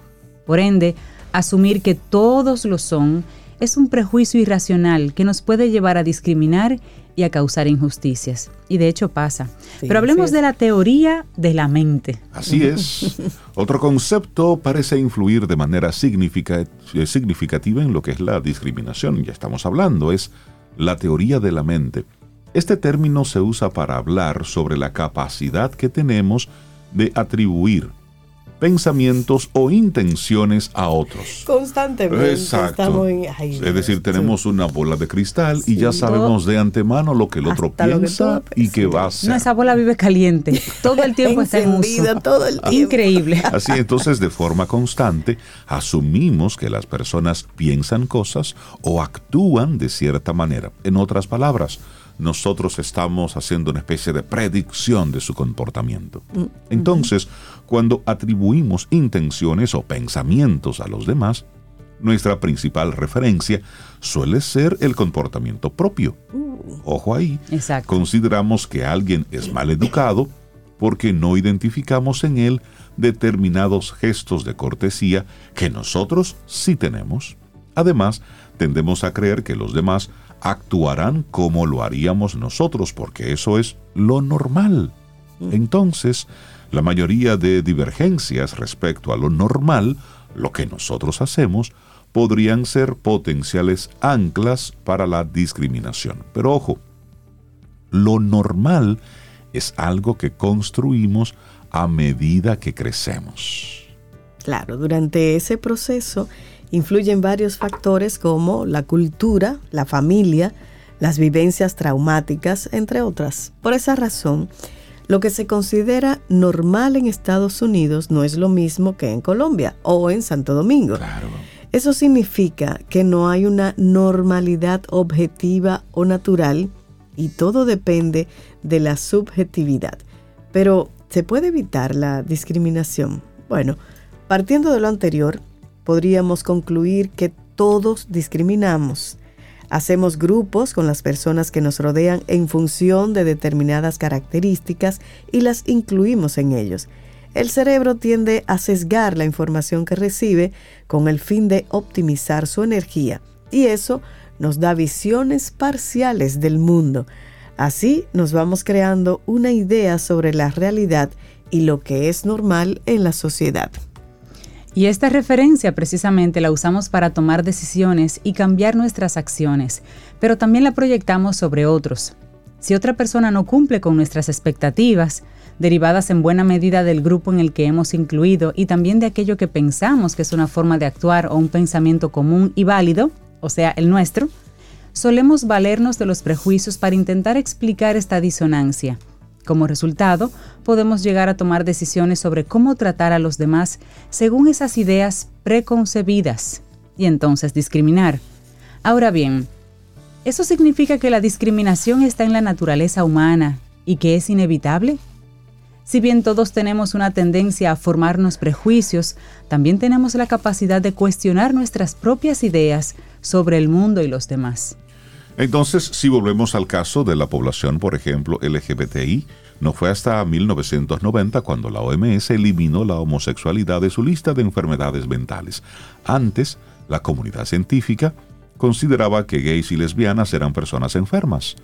Por ende, asumir que todos lo son es un prejuicio irracional que nos puede llevar a discriminar y a causar injusticias. Y de hecho pasa. Sí, Pero hablemos así de es. la teoría de la mente. Así es. Otro concepto parece influir de manera significa- eh, significativa en lo que es la discriminación. Ya estamos hablando, es la teoría de la mente. Este término se usa para hablar sobre la capacidad que tenemos de atribuir pensamientos o intenciones a otros. Constantemente Exacto. estamos en... ay, es decir, tenemos una bola de cristal y ya sabemos de antemano lo que el otro que piensa y que va a hacer. No, esa bola vive caliente. Todo el tiempo está en uso. todo el tiempo. Increíble. Así entonces, de forma constante, asumimos que las personas piensan cosas o actúan de cierta manera. En otras palabras, nosotros estamos haciendo una especie de predicción de su comportamiento. Entonces, cuando atribuimos intenciones o pensamientos a los demás, nuestra principal referencia suele ser el comportamiento propio. Ojo ahí, Exacto. consideramos que alguien es mal educado porque no identificamos en él determinados gestos de cortesía que nosotros sí tenemos. Además, tendemos a creer que los demás actuarán como lo haríamos nosotros, porque eso es lo normal. Entonces, la mayoría de divergencias respecto a lo normal, lo que nosotros hacemos, podrían ser potenciales anclas para la discriminación. Pero ojo, lo normal es algo que construimos a medida que crecemos. Claro, durante ese proceso influyen varios factores como la cultura, la familia, las vivencias traumáticas, entre otras. Por esa razón, lo que se considera normal en Estados Unidos no es lo mismo que en Colombia o en Santo Domingo. Claro. Eso significa que no hay una normalidad objetiva o natural y todo depende de la subjetividad. Pero, ¿se puede evitar la discriminación? Bueno, partiendo de lo anterior, podríamos concluir que todos discriminamos. Hacemos grupos con las personas que nos rodean en función de determinadas características y las incluimos en ellos. el cerebro tiende a sesgar la información que recibe con el fin de optimizar su energía y eso nos da visiones parciales del mundo. Así nos vamos creando una idea sobre la realidad y lo que es normal en la sociedad. Y esta referencia precisamente la usamos para tomar decisiones y cambiar nuestras acciones, pero también la proyectamos sobre otros. Si otra persona no cumple con nuestras expectativas, derivadas en buena medida del grupo en el que hemos incluido y también de aquello que pensamos que es una forma de actuar o un pensamiento común y válido, o sea, el nuestro, solemos valernos de los prejuicios para intentar explicar esta disonancia como resultado, podemos llegar a tomar decisiones sobre cómo tratar a los demás según esas ideas preconcebidas y entonces discriminar. Ahora bien, ¿eso significa que la discriminación está en la naturaleza humana y que es inevitable? Si bien todos tenemos una tendencia a formarnos prejuicios, también tenemos la capacidad de cuestionar nuestras propias ideas sobre el mundo y los demás. Entonces, si volvemos al caso de la población, por ejemplo, LGBTI, no fue hasta 1990 cuando la OMS eliminó la homosexualidad de su lista de enfermedades mentales. Antes, la comunidad científica consideraba que gays y lesbianas eran personas enfermas.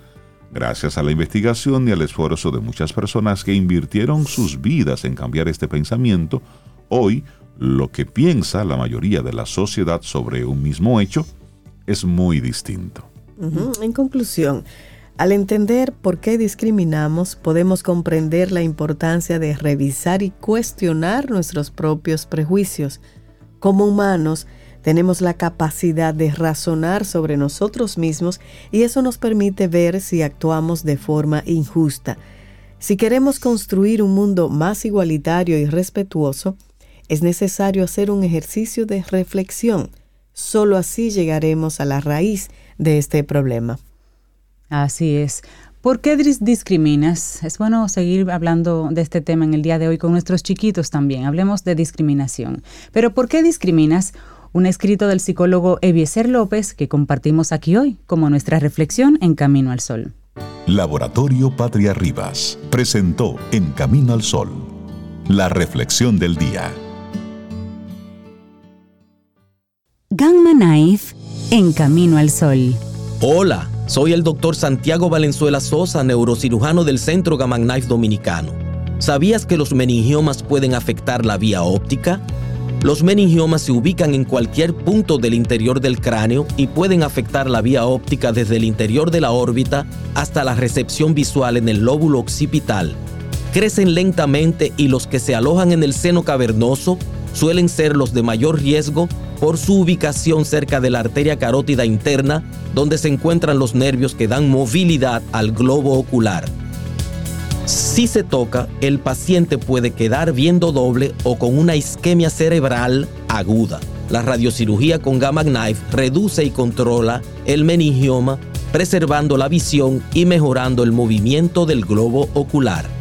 Gracias a la investigación y al esfuerzo de muchas personas que invirtieron sus vidas en cambiar este pensamiento, hoy lo que piensa la mayoría de la sociedad sobre un mismo hecho es muy distinto. En conclusión, al entender por qué discriminamos, podemos comprender la importancia de revisar y cuestionar nuestros propios prejuicios. Como humanos, tenemos la capacidad de razonar sobre nosotros mismos y eso nos permite ver si actuamos de forma injusta. Si queremos construir un mundo más igualitario y respetuoso, es necesario hacer un ejercicio de reflexión. Solo así llegaremos a la raíz de este problema. Así es. ¿Por qué discriminas? Es bueno seguir hablando de este tema en el día de hoy con nuestros chiquitos también. Hablemos de discriminación. Pero ¿por qué discriminas? Un escrito del psicólogo Eviezer López que compartimos aquí hoy como nuestra reflexión en Camino al Sol. Laboratorio Patria Rivas presentó En Camino al Sol la reflexión del día. Gamma Knife en Camino al Sol. Hola, soy el doctor Santiago Valenzuela Sosa, neurocirujano del Centro Gamma Knife Dominicano. ¿Sabías que los meningiomas pueden afectar la vía óptica? Los meningiomas se ubican en cualquier punto del interior del cráneo y pueden afectar la vía óptica desde el interior de la órbita hasta la recepción visual en el lóbulo occipital. Crecen lentamente y los que se alojan en el seno cavernoso suelen ser los de mayor riesgo por su ubicación cerca de la arteria carótida interna, donde se encuentran los nervios que dan movilidad al globo ocular. Si se toca, el paciente puede quedar viendo doble o con una isquemia cerebral aguda. La radiocirugía con gamma knife reduce y controla el meningioma, preservando la visión y mejorando el movimiento del globo ocular.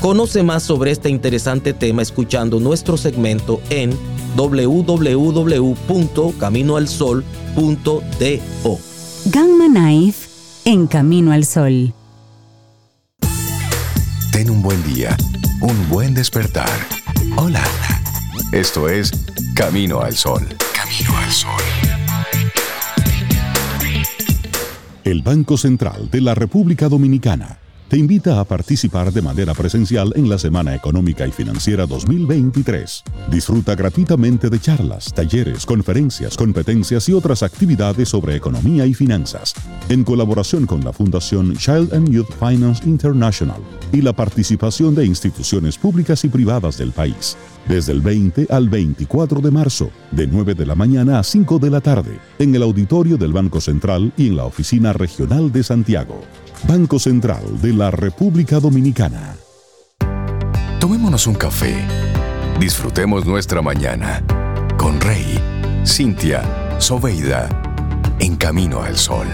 Conoce más sobre este interesante tema escuchando nuestro segmento en www.caminoalsol.do. Gamma Knife en Camino al Sol. Ten un buen día, un buen despertar. Hola. Esto es Camino al Sol. Camino al Sol. El Banco Central de la República Dominicana te invita a participar de manera presencial en la Semana Económica y Financiera 2023. Disfruta gratuitamente de charlas, talleres, conferencias, competencias y otras actividades sobre economía y finanzas, en colaboración con la Fundación Child and Youth Finance International y la participación de instituciones públicas y privadas del país. Desde el 20 al 24 de marzo, de 9 de la mañana a 5 de la tarde, en el auditorio del Banco Central y en la Oficina Regional de Santiago. Banco Central de la República Dominicana. Tomémonos un café. Disfrutemos nuestra mañana con Rey, Cintia, Soveida, en camino al sol.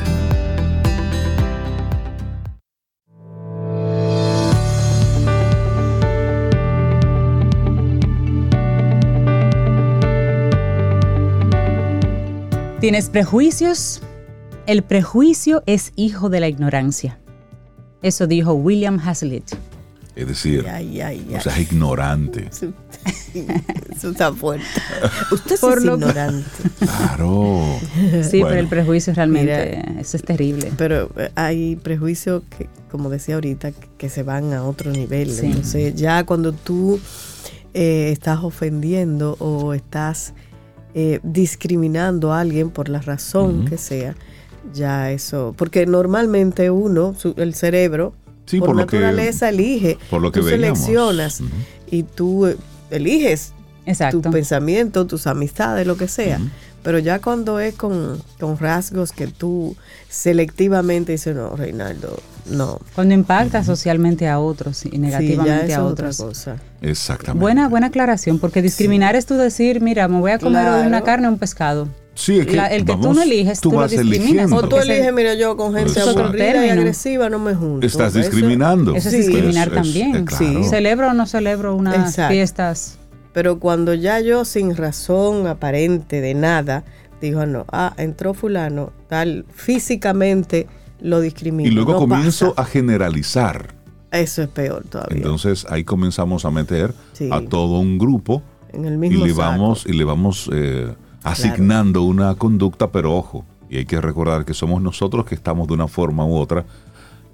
¿Tienes prejuicios? El prejuicio es hijo de la ignorancia. Eso dijo William Hazlitt. Es decir, Ay, ay, ay. seas ignorante. Eso eso está fuerte. Usted Por es lo- ignorante. Claro. Sí, Bueno. pero el prejuicio realmente, Mira. eso es terrible. Pero eh, hay prejuicios que, como decía ahorita, que- se van a otro nivel. Sí. Entonces, ya cuando tú eh, estás ofendiendo o estás eh, discriminando a alguien por la razón que sea, ya eso. Porque normalmente uno, su- el cerebro, Sí, por, por lo que- naturaleza elige. por lo que tú veíamos. seleccionas y tú eh, eliges Exacto. tu pensamiento, tus amistades, lo que sea. Pero ya cuando es con, con rasgos que tú selectivamente dices, no, Reinaldo, no. Cuando impacta socialmente a otros y Sí, ya negativamente a otra otros. cosa. Exactamente. Buena, buena aclaración, porque discriminar es tú decir, mira, me voy a comer una carne o un pescado. Sí, es que, La- el que tú no eliges, tú lo vas discriminas. eligiendo. O tú eliges, mira, yo con gente Exacto. aburrida y agresiva no me junto. Estás discriminando. Eso es Sí. discriminar Es- es- también. claro. ¿Celebro o no celebro unas Exacto. fiestas? Pero cuando ya yo sin razón aparente de nada, digo, "Ah, no, ah, entró fulano, tal, físicamente lo discrimino. Y luego no comienzo pasa. a generalizar. Eso es peor todavía. Entonces ahí comenzamos a meter Sí. a todo un grupo en el y mismo le saco. vamos, y le vamos eh, asignando una conducta, pero ojo, y hay que recordar que somos nosotros que estamos de una forma u otra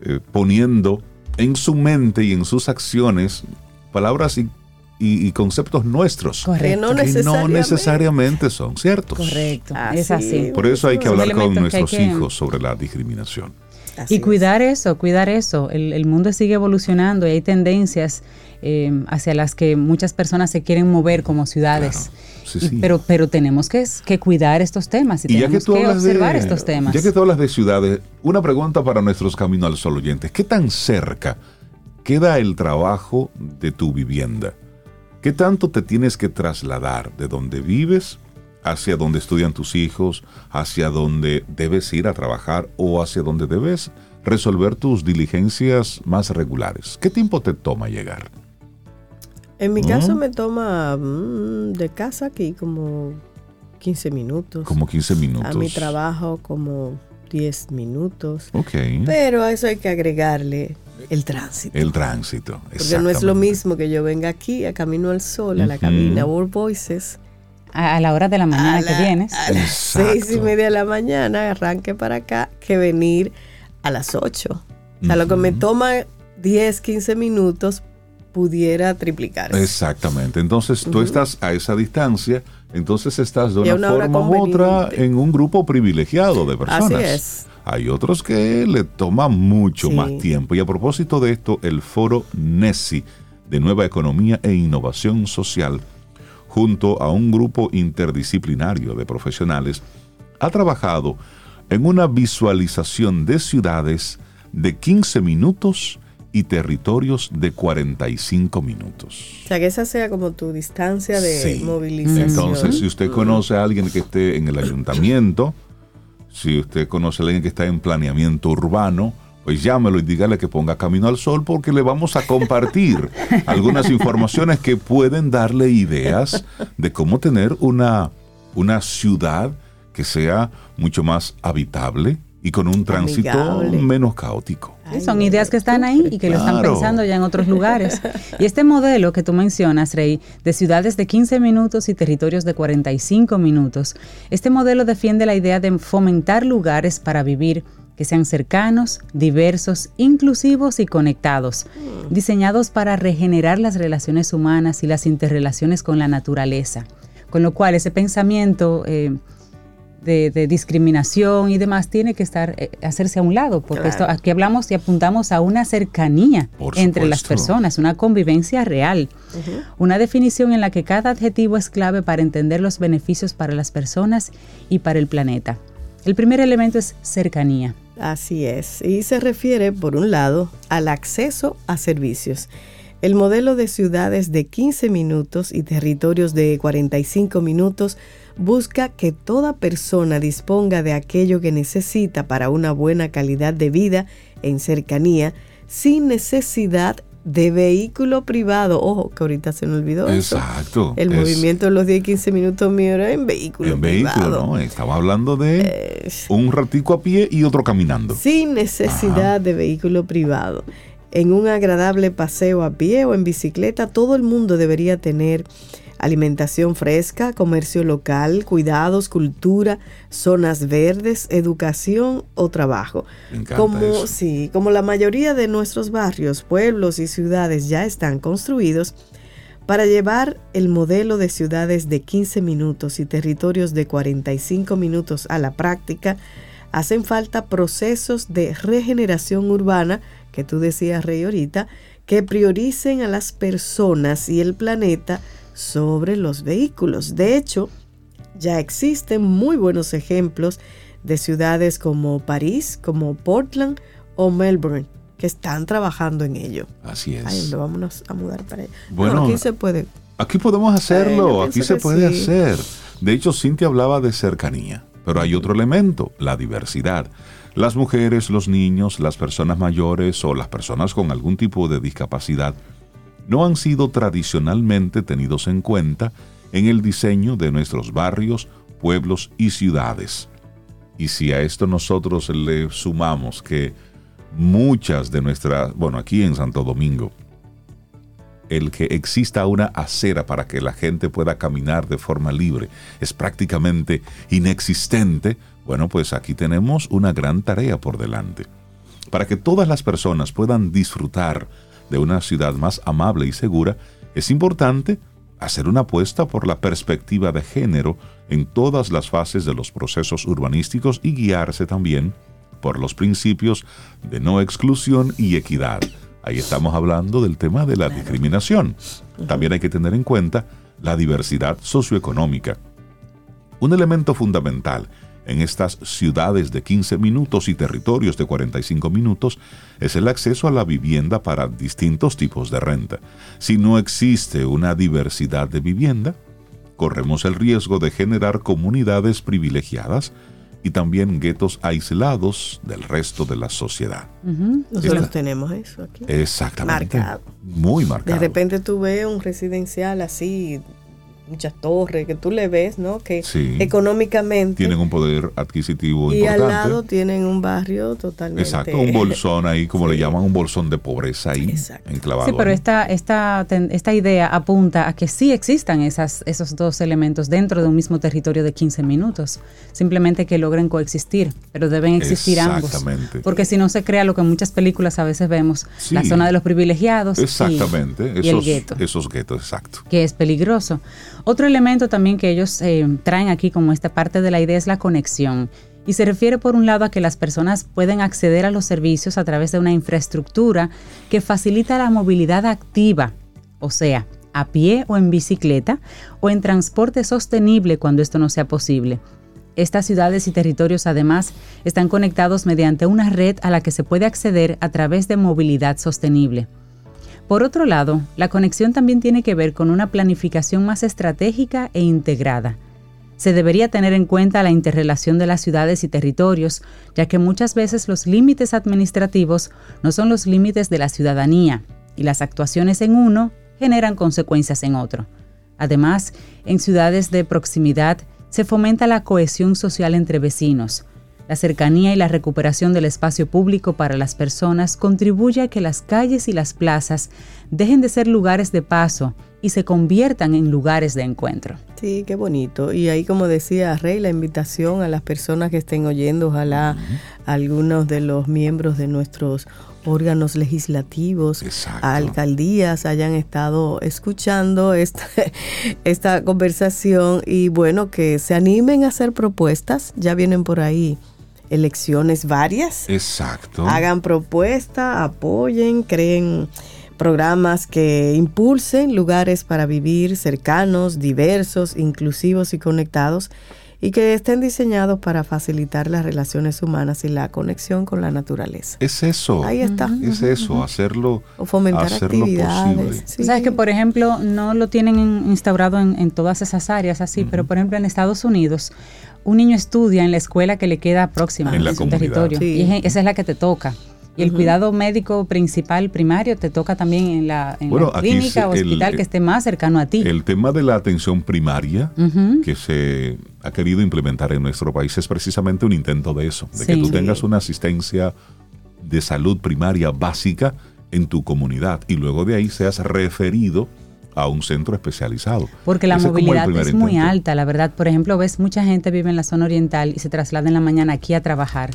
eh, poniendo en su mente y en sus acciones palabras y, y- y conceptos nuestros Que Correcto. no que no necesariamente. necesariamente son ciertos. Correcto. Así es así. Por eso hay que hablar con que nuestros que- hijos sobre la discriminación. Así Y es. cuidar eso, cuidar eso. El, el mundo sigue evolucionando y hay tendencias eh, hacia las que muchas personas se quieren mover como ciudades. Claro. Pero, pero tenemos que, que cuidar estos temas y, Y ya que tenemos que observar de, estos temas. Ya que tú hablas de ciudades, una pregunta para nuestros Camino al Sol oyentes. ¿Qué tan cerca queda el trabajo de tu vivienda? ¿Qué tanto te tienes que trasladar de donde vives hacia donde estudian tus hijos, hacia donde debes ir a trabajar o hacia donde debes resolver tus diligencias más regulares? ¿Qué tiempo te toma llegar? En mi ¿Mm? caso me toma mm, de casa aquí como 15 minutos. Como 15 minutos. A mi trabajo como 10 minutos. Ok. Pero a eso hay que agregarle el tránsito. El tránsito. Porque no es lo mismo que yo venga aquí a Camino al Sol, a la Ujú. cabina World Voices, A, a la hora de la mañana a que la- vienes. a las Exacto. seis y media de la mañana, arranque para acá, que venir a las 8. O sea, lo que me toma 10, 15 minutos pudiera triplicarse. Exactamente. Entonces tú estás a esa distancia, entonces estás de una, forma u otra en un grupo privilegiado de personas. Así es. Hay otros que le toma mucho Sí. más tiempo. Y a propósito de esto, el foro NESI de Nueva Economía e Innovación Social, junto a un grupo interdisciplinario de profesionales, ha trabajado en una visualización de ciudades de 15 minutos y territorios de 45 minutos. O sea, que esa sea como tu distancia de Sí. movilización. Entonces, si usted conoce a alguien que esté en el ayuntamiento, si usted conoce a alguien que está en planeamiento urbano, pues llámelo y dígale que ponga Camino al Sol porque le vamos a compartir algunas informaciones que pueden darle ideas de cómo tener una, una ciudad que sea mucho más habitable y con un tránsito Amigable. menos caótico. Sí, Son ideas que están ahí y que lo están Claro. pensando ya en otros lugares. Y este modelo que tú mencionas, Rey, de ciudades de 15 minutos y territorios de 45 minutos, este modelo defiende la idea de fomentar lugares para vivir que sean cercanos, diversos, inclusivos y conectados, diseñados para regenerar las relaciones humanas y las interrelaciones con la naturaleza. Con lo cual ese pensamiento... eh, de, de discriminación y demás tiene que estar eh, hacerse a un lado porque esto aquí hablamos y apuntamos a una cercanía Por entre las personas una convivencia real una definición en la que cada adjetivo es clave para entender los beneficios para las personas y para el planeta el primer elemento es cercanía Así es. Y se refiere, por un lado, al acceso a servicios. El modelo de ciudades de 15 minutos y territorios de 45 minutos busca que toda persona disponga de aquello que necesita para una buena calidad de vida en cercanía, sin necesidad de vehículo privado. Ojo, que ahorita se me olvidó eso. Exacto. El Es movimiento de los 10 y 15 minutos mío era en vehículo en vehículo, privado. ¿no? Estaba hablando de Eh, un ratico a pie y otro caminando. sin necesidad de vehículo privado. en un agradable paseo a pie o en bicicleta, todo el mundo debería tener alimentación fresca, comercio local, cuidados, cultura, zonas verdes, educación o trabajo. Me Como, eso. sí, como la mayoría de nuestros barrios, pueblos y ciudades ya están construidos, para llevar el modelo de ciudades de 15 minutos y territorios de 45 minutos a la práctica, hacen falta procesos de regeneración urbana, que tú decías, Rey, ahorita, que prioricen a las personas y el planeta sobre los vehículos. De hecho, ya existen muy buenos ejemplos de ciudades como París, como Portland o Melbourne, que están trabajando en ello. Así es. Ay, lo vámonos a mudar para allá. Bueno, aquí se puede. Aquí podemos hacerlo, aquí se puede sí. hacer. De hecho, Cintia hablaba de cercanía, pero hay otro elemento, la diversidad. Las mujeres, los niños, las personas mayores o las personas con algún tipo de discapacidad no han sido tradicionalmente tenidos en cuenta en el diseño de nuestros barrios, pueblos y ciudades. Y si a esto nosotros le sumamos que muchas de nuestras, bueno, aquí en Santo Domingo, el que exista una acera para que la gente pueda caminar de forma libre es prácticamente inexistente, bueno, pues aquí tenemos una gran tarea por delante. Para que todas las personas puedan disfrutar de una ciudad más amable y segura, es importante hacer una apuesta por la perspectiva de género en todas las fases de los procesos urbanísticos y guiarse también por los principios de no exclusión y equidad. Ahí estamos hablando del tema de la discriminación. También hay que tener en cuenta la diversidad socioeconómica. Un elemento fundamental en estas ciudades de 15 minutos y territorios de 45 minutos es el acceso a la vivienda para distintos tipos de renta. Si no existe una diversidad de vivienda, corremos el riesgo de generar comunidades privilegiadas y también guetos aislados del resto de la sociedad. Ujú. Nosotros Esta- tenemos eso aquí. Exactamente. Marcado. Muy De marcado. repente tú ves un residencial así, muchas torres, que tú le ves, ¿no? Que Sí. económicamente Tienen un poder adquisitivo y al lado tienen un barrio totalmente. Exacto, un bolsón ahí, como le llaman, un bolsón de pobreza ahí, Exacto. enclavado. Sí, pero ahí. esta, esta, esta idea apunta a que sí existan esas, esos dos elementos dentro de un mismo territorio de 15 minutos. Simplemente que logren coexistir, pero deben existir ambos. Exactamente. Porque si no se crea lo que en muchas películas a veces vemos, Sí. la zona de los privilegiados y- Exactamente, y, el esos, gueto esos guetos, exacto. que es peligroso. Otro elemento también que ellos eh, traen aquí como esta parte de la idea es la conexión. Y se refiere por un lado a que las personas pueden acceder a los servicios a través de una infraestructura que facilita la movilidad activa, o sea, a pie o en bicicleta, o en transporte sostenible cuando esto no sea posible. Estas ciudades y territorios además están conectados mediante una red a la que se puede acceder a través de movilidad sostenible. Por otro lado, la conexión también tiene que ver con una planificación más estratégica e integrada. Se debería tener en cuenta la interrelación de las ciudades y territorios, ya que muchas veces los límites administrativos no son los límites de la ciudadanía, y las actuaciones en uno generan consecuencias en otro. Además, en ciudades de proximidad se fomenta la cohesión social entre vecinos. La cercanía y la recuperación del espacio público para las personas contribuye a que las calles y las plazas dejen de ser lugares de paso y se conviertan en lugares de encuentro. Sí, qué bonito. Y ahí, como decía Rey, la invitación a las personas que estén oyendo, ojalá algunos de los miembros de nuestros órganos legislativos, Exacto. alcaldías hayan estado escuchando esta, esta conversación y bueno, que se animen a hacer propuestas. Ya vienen por ahí elecciones varias. Exacto. Hagan propuesta, apoyen, creen programas que impulsen lugares para vivir cercanos, diversos, inclusivos y conectados y que estén diseñados para facilitar las relaciones humanas y la conexión con la naturaleza. Es eso. Ahí está. Es eso, hacerlo, O fomentar hacerlo actividades. posible. sí. Sabes que, por ejemplo, no lo tienen en- instaurado en, en todas esas áreas así, pero por ejemplo en Estados Unidos, un niño estudia en la escuela que le queda próxima En la su comunidad. territorio. Sí. Y es- esa es la que te toca. Y el cuidado médico principal, primario, te toca también en la, en Bueno, la aquí clínica se- o el- hospital que esté más cercano a ti. El tema de la atención primaria que se ha querido implementar en nuestro país es precisamente un intento de eso, de que tú tengas una asistencia de salud primaria básica en tu comunidad y luego de ahí seas referido a un centro especializado. Porque la Ese movilidad es muy alta, la verdad. Por ejemplo, ves mucha gente vive en la zona oriental y se traslada en la mañana aquí a trabajar.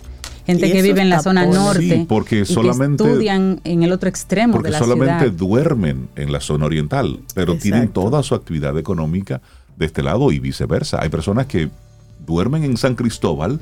Gente que vive en la zona norte Sí, porque y solamente- que estudian en el otro extremo Porque de la solamente ciudad. duermen en la zona oriental, pero tienen toda su actividad económica de este lado y viceversa. Hay personas que duermen en San Cristóbal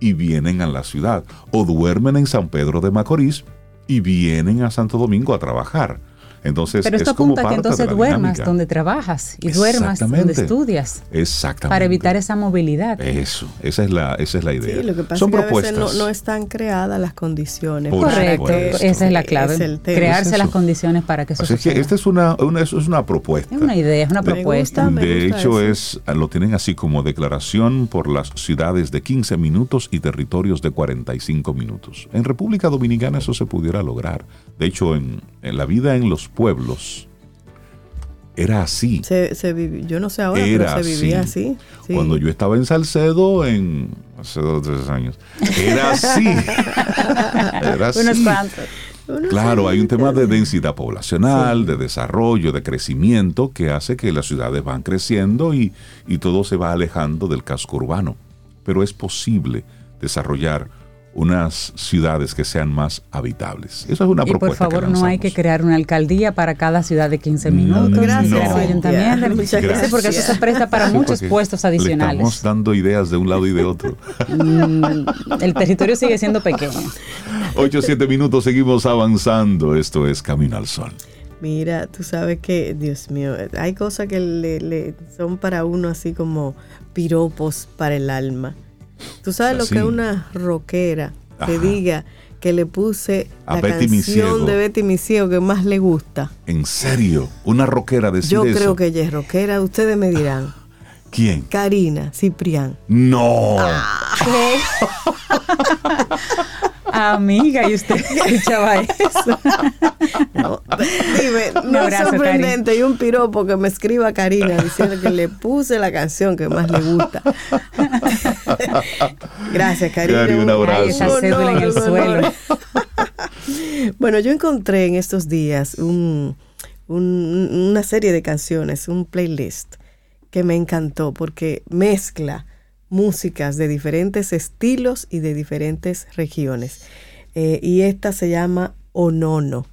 y vienen a la ciudad, o duermen en San Pedro de Macorís y vienen a Santo Domingo a trabajar. Entonces, Pero esto es como apunta a que parte de entonces la duermas dinámica. donde trabajas y duermas donde Exactamente. estudias Exactamente. para evitar esa movilidad. Eso, esa es la, esa es la idea. Sí, lo que pasa Son es que a veces propuestas. no, no están creadas las condiciones. Por Correcto, esa es la clave. Es. Crearse Es las condiciones para que eso Así que suceda. esta es una, una, eso es una propuesta. Es una idea, es una Me propuesta. de hecho, eso. es lo tienen así como declaración por las ciudades de 15 minutos y territorios de 45 minutos. En República Dominicana eso se pudiera lograr. De hecho, en, en la vida en los pueblos era así. Se, se vivi- yo no sé ahora, Era pero se vivía así. así. sí. Cuando yo estaba en Salcedo, en hace dos o tres años, era así. era así. Unos cuantos. Claro, hay un tema de densidad poblacional, de desarrollo, de crecimiento, que hace que las ciudades van creciendo y, y todo se va alejando del casco urbano. Pero es posible desarrollar unas ciudades que sean más habitables. Eso es una Y por propuesta. favor, que no hay que crear una alcaldía para cada ciudad de 15 No, minutos. Gracias, ni un no. ayuntamiento. Muchas Sí, porque eso gracias. se presta para Sí, muchos puestos Le estamos adicionales. dando ideas de un lado y de otro. Mm, El territorio sigue siendo pequeño. 8 7 minutos, seguimos avanzando. Esto es Camino al Sol. Mira, tú sabes que, Dios mío, hay cosas que le, le- son para uno así como piropos para el alma. Tú sabes lo que es una rockera que Ajá. diga que le puse A la Betty canción de Betty Misiego que más le gusta. En serio, una rockera decir Yo eso. creo que ella es rockera, ustedes me dirán. ¿Quién? Karina Ciprián. No. Amiga, y usted escuchaba eso. No, dime, Un no es sorprendente y un piropo que me escriba Karina diciendo que le puse la canción que más le gusta. Gracias, Karina. Un abrazo. Ay, esa cédula en el suelo. bueno, yo encontré en estos días un- un- una serie de canciones, un playlist que me encantó porque mezcla músicas de diferentes estilos y de diferentes regiones. Eh, y esta se llama Onono.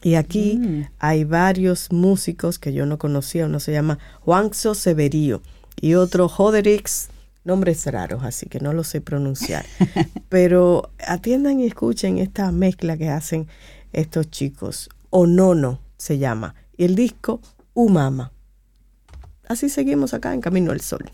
Y aquí Mm. hay varios músicos que yo no conocía. Uno se llama Juanzo Severío y otro Joderix, nombres raros, así que no lo sé pronunciar. Pero atiendan y escuchen esta mezcla que hacen estos chicos. Onono se llama. Y el disco Umama. Así seguimos acá en Camino al Sol.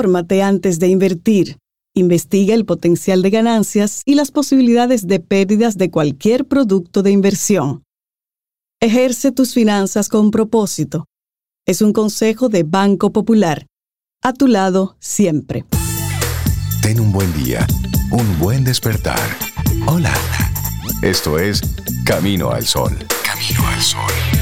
Infórmate antes de invertir. Investiga el potencial de ganancias y las posibilidades de pérdidas de cualquier producto de inversión. Ejerce tus finanzas con propósito. Es un consejo de Banco Popular. A tu lado siempre. Ten un buen día, un buen despertar. Hola. Esto es Camino al Sol. Camino al Sol.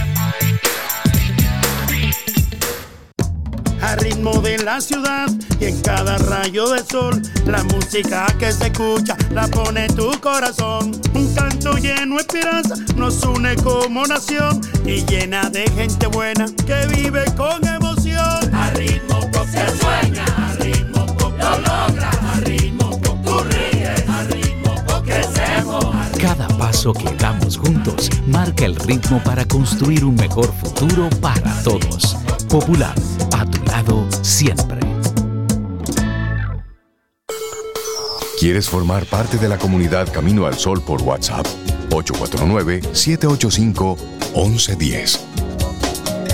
A ritmo de la ciudad. Y en cada rayo de sol la música que se escucha la pone tu corazón. Un canto lleno de esperanza nos une como nación y llena de gente buena que vive con emoción. A ritmo que sueña paso que damos juntos marca el ritmo para construir un mejor futuro para todos. Popular, a tu lado siempre. ¿Quieres formar parte de la comunidad Camino al Sol por WhatsApp? 849-785-1110.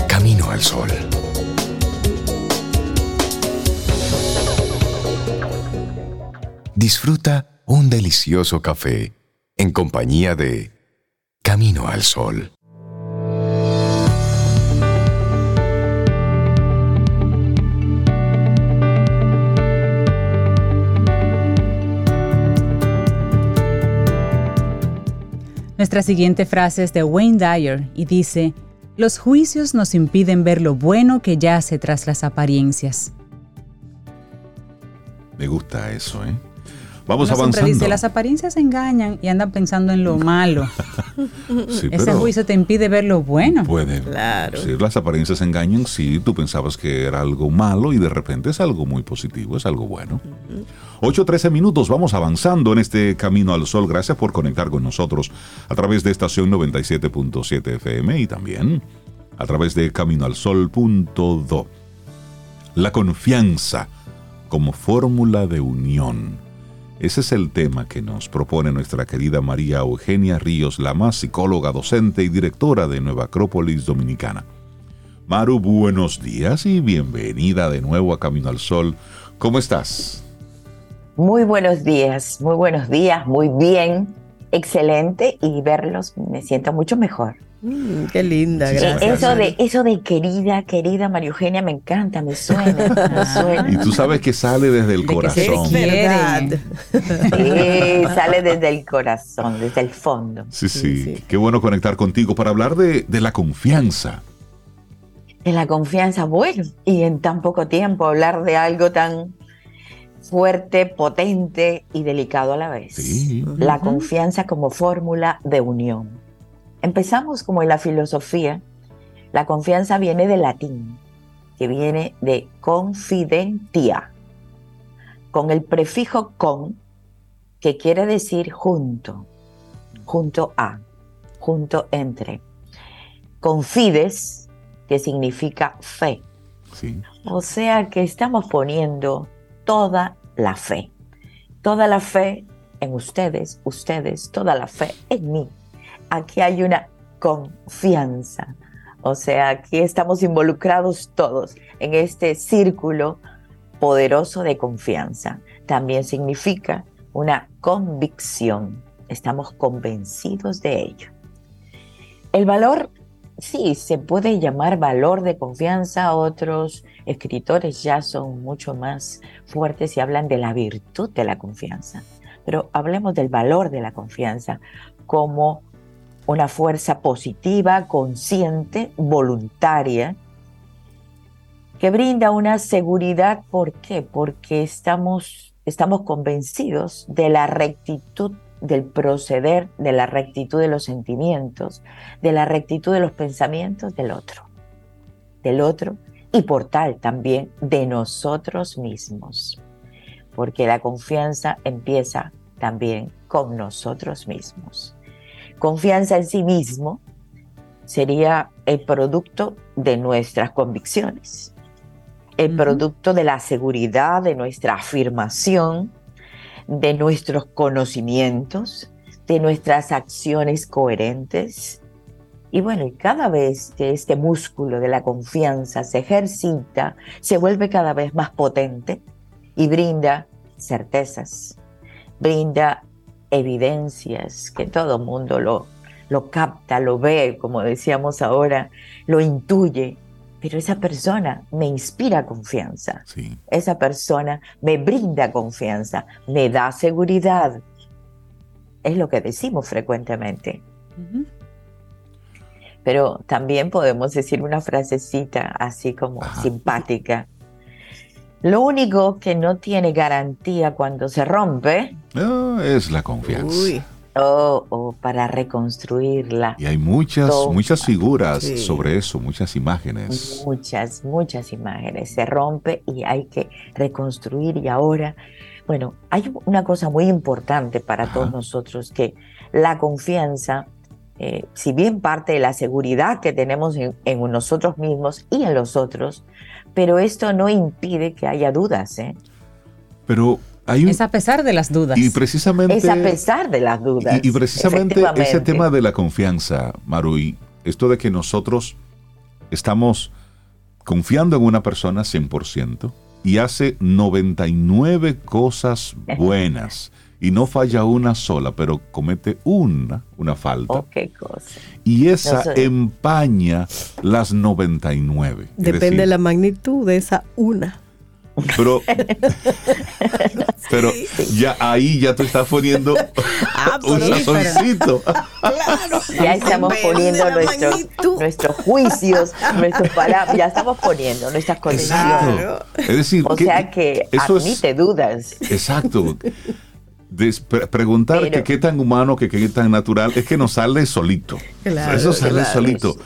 Camino al Sol. Disfruta un delicioso café en compañía de Camino al Sol. Nuestra siguiente frase es de Wayne Dyer y dice, los juicios nos impiden ver lo bueno que yace tras las apariencias. Me gusta eso, ¿eh? Vamos Uno siempre avanzando. dice, las apariencias engañan y andan pensando en lo malo. Sí, Ese pero juicio te impide ver lo bueno. Puede. Sí, las apariencias engañan. Sí, tú pensabas que era algo malo y de repente es algo muy positivo, es algo bueno. 8.13 minutos, vamos avanzando en este camino al sol. Gracias por conectar con nosotros a través de estación 97.7 FM y también a través de caminoalsol.do. La confianza como fórmula de unión. Ese es el tema que nos propone nuestra querida María Eugenia Ríos Lama, psicóloga, docente y directora de Nueva Acrópolis Dominicana. Maru, buenos días y bienvenida de nuevo a Camino al Sol. ¿Cómo estás? Muy buenos días, muy buenos días, muy bien, excelente y verlos me siento mucho mejor. Mm, qué linda, gracias. Eso de, eso de querida, querida María Eugenia me encanta, me suena, me suena. Y tú sabes que sale desde el que se corazón. Sí, sale desde el corazón, desde el fondo. Sí, sí, Qué bueno conectar contigo para hablar de, de la confianza. De la confianza, bueno, y en tan poco tiempo hablar de algo tan fuerte, potente y delicado a la vez. La confianza como fórmula de unión. Empezamos como en la filosofía. La confianza viene del latín, que viene de confidentia, con el prefijo con, que quiere decir junto, junto a, junto entre. Confides, que significa fe. Sí. O sea que estamos poniendo toda la fe. Toda la fe en ustedes, ustedes, toda la fe en mí. Aquí hay una confianza. O sea, aquí estamos involucrados todos en este círculo poderoso de confianza. También significa una convicción. Estamos convencidos de ello. El valor sí, se puede llamar valor de confianza. Otros escritores ya son mucho más fuertes y hablan de la virtud de la confianza. Pero hablemos del valor de la confianza como una fuerza positiva, consciente, voluntaria, que brinda una seguridad. ¿Por qué? Porque estamos, estamos convencidos de la rectitud del proceder, de la rectitud de los sentimientos, de la rectitud de los pensamientos del otro, del otro y por tal también de nosotros mismos, porque la confianza empieza también con nosotros mismos. Confianza en sí mismo sería el producto de nuestras convicciones, el producto de la seguridad de nuestra afirmación, de nuestros conocimientos, de nuestras acciones coherentes. Y bueno, y cada vez que este músculo de la confianza se ejercita, se vuelve cada vez más potente y brinda certezas, brinda evidencias que todo mundo lo, lo capta, lo ve, como decíamos ahora, lo intuye pero esa persona me inspira confianza. Esa persona me brinda confianza, me da seguridad. Es lo que decimos frecuentemente. Pero también podemos decir una frasecita así como simpática. Lo único que no tiene garantía cuando se rompe es la confianza o, para reconstruirla. Y hay muchas, muchas figuras sobre eso, muchas imágenes. Muchas, muchas imágenes. Se rompe y hay que reconstruir y ahora, bueno, hay una cosa muy importante para todos nosotros, que la confianza, eh, si bien parte de la seguridad que tenemos en, en, nosotros mismos y en los otros, pero esto no impide que haya dudas. ¿eh? Pero es a pesar de las dudas. Y precisamente. Es a pesar de las dudas. Y, precisamente ese tema de la confianza, Marui, esto de que nosotros estamos confiando en una persona 100% y hace 99 cosas buenas y no falla una sola, pero comete una, una falta. Oh, qué cosa. Y esa empaña las 99. Depende de la magnitud de esa una. Pero, pero ya ahí ya tú estás poniendo ah, un sazoncito. Ya estamos poniendo nuestros, juicios, nuestros palabras, ya estamos poniendo nuestras condiciones. Es decir, o sea que admite dudas. Exacto. preguntar que qué tan humano, que qué tan natural, es que nos sale solito. Eso sale solito.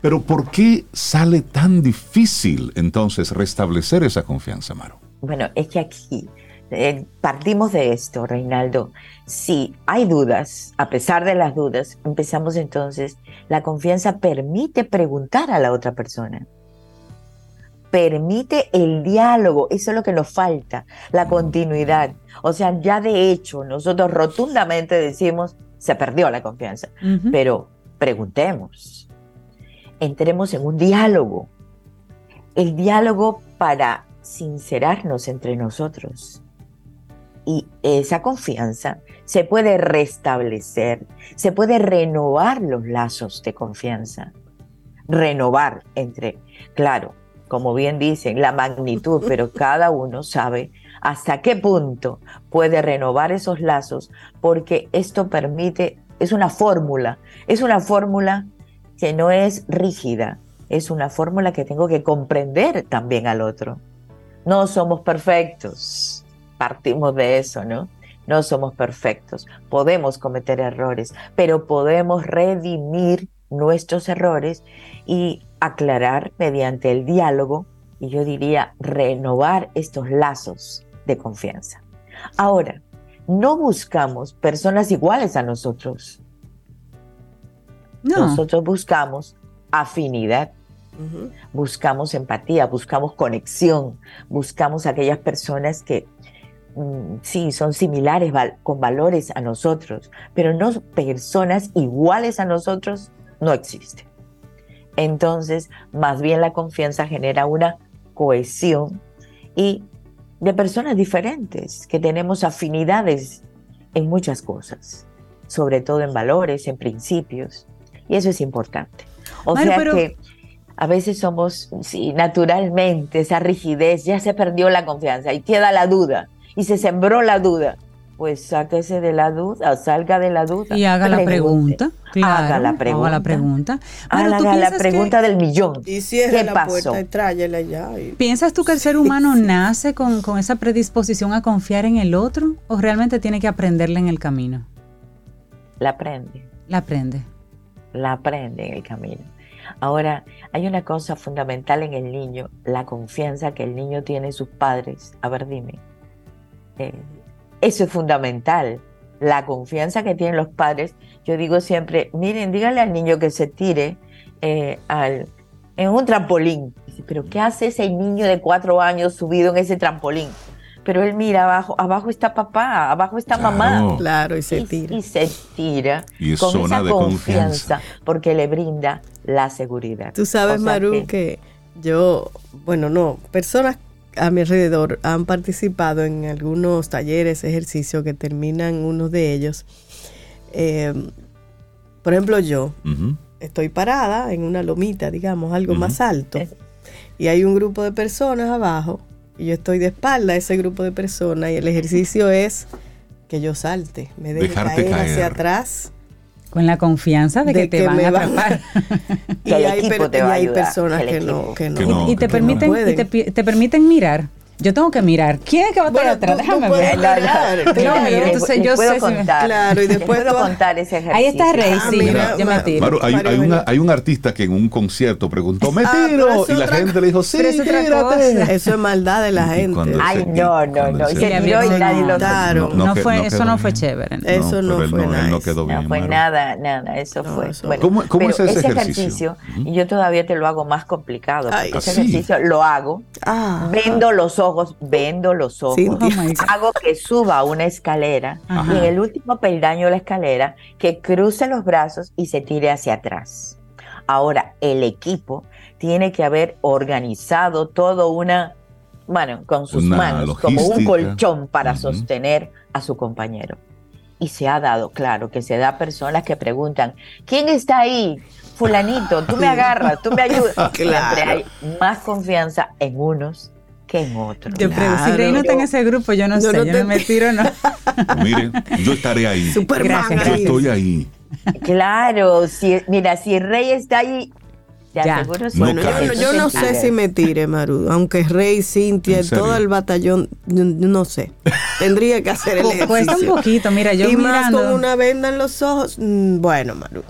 Pero ¿por qué sale tan difícil entonces restablecer esa confianza, Maro? Bueno, es que aquí eh, partimos de esto, Reinaldo. Si hay dudas, a pesar de las dudas, empezamos entonces, la confianza permite preguntar a la otra persona. Permite el diálogo, eso es lo que nos falta, la mm. continuidad. O sea, ya de hecho, nosotros rotundamente decimos, se perdió la confianza, pero preguntemos, entremos en un diálogo. El diálogo para sincerarnos entre nosotros. Y esa confianza se puede restablecer, se puede renovar los lazos de confianza. Renovar entre, claro, como bien dicen, la magnitud, pero cada uno sabe hasta qué punto puede renovar esos lazos, porque esto permite, es una fórmula, es una fórmula que no es rígida, es una fórmula que tengo que comprender también al otro. No somos perfectos, partimos de eso, ¿no? No somos perfectos, podemos cometer errores, pero podemos redimir nuestros errores y aclarar mediante el diálogo y yo diría renovar estos lazos de confianza. Ahora, no buscamos personas iguales a nosotros. Nosotros buscamos afinidad, buscamos empatía, buscamos conexión, buscamos aquellas personas que mm, sí son similares con valores a nosotros, pero no personas iguales a nosotros no existen. Entonces, más bien la confianza genera una cohesión y de personas diferentes, que tenemos afinidades en muchas cosas, sobre todo en valores, en principios. Y eso es importante. O Maru, sea pero- que a veces somos, sí, naturalmente, esa rigidez, ya se perdió la confianza y queda la duda y se sembró la duda. Pues sáquese de la duda, salga de la duda. Y haga la pregunta. Claro, haga la pregunta. Haga la pregunta. Maru, ¿tú Haga la piensas que- pregunta del millón. Y cierra ¿Qué la pasó? puerta y tráyela ya. y- ¿Piensas tú que el ser humano nace con, con esa predisposición a confiar en el otro o realmente tiene que aprenderla en el camino? La aprende. La aprende. La aprende en el camino. Ahora, hay una cosa fundamental en el niño, la confianza que el niño tiene en sus padres. A ver, dime. Eh, eso es fundamental. La confianza que tienen los padres. Yo digo siempre, miren, díganle al niño que se tire eh, al, en un trampolín. Pero ¿qué hace ese niño de cuatro años subido en ese trampolín? Pero él mira abajo, abajo está papá, abajo está mamá. Claro, y se tira. Y se tira Y es con zona esa de confianza. confianza porque le brinda la seguridad. Tú sabes, O sea Maru, que- que... yo, bueno, no, personas a mi alrededor han participado en algunos talleres, ejercicios que terminan unos de ellos. Eh, por ejemplo, yo estoy parada en una lomita, digamos, algo más alto, y hay un grupo de personas abajo, y yo estoy de espalda a ese grupo de personas, y el ejercicio es que yo salte, me deje Dejarte caer, caer. hacia atrás. Con la confianza de, que te van a atrapar. y hay, per- y hay personas que no, que no, y te que permiten, no y te, pi- te permiten mirar. Yo tengo que mirar. ¿Quién es que va a estar atrás? Déjame puedes ver. mirar, Yo claro. miro, entonces yo puedo sé si me- contar. Claro, y después puedo tú- contar ese ejercicio. Ahí está Rey, Ah, sí, mira, yo me tiro. Maru, hay, hay una- hay un artista que en un concierto preguntó, me Ah, tiro, es y la otra gente le dijo, sí, Pero es tírate. Eso es maldad de la gente. Ay, se- no, no, no. Y se- tiró y nadie lo Claro. No, No, fue, no eso no fue chévere. Eso no fue no, él no quedó bien. No fue nada, nada, eso fue. Bueno, ¿Cómo- es ese ejercicio? y yo todavía te lo hago más complicado. Ese ejercicio lo hago, Ah, vendo los ojos, vendo los ojos, Cintia. Oh hago que suba una escalera Ajá. y en el último peldaño de la escalera que cruce los brazos y se tire hacia atrás. Ahora, el equipo tiene que haber organizado todo una, bueno, con sus Una manos, como un logística. colchón para Ujú. sostener a su compañero. Y se ha dado, claro, que se da personas que preguntan, ¿quién está ahí? Fulanito, tú me agarras, tú me ayudas. Claro. Siempre hay más confianza en unos que en. Yo pregunto, si Rey no está en ese grupo, yo no Yo sé, no yo te- no me tiro, no. Miren, yo estaré ahí. Superman Gracias, Yo estoy ahí. Claro, si, mira, si rey está ahí, te Ya. aseguro No Bueno, yo, no- yo no sé si me tire, Maru. Aunque Rey, Cintia, todo el batallón, yo no sé. Tendría que hacer el ejercicio. Cuesta un poquito, mira, yo y más mirando. con una venda en los ojos. mm, Bueno, Maru.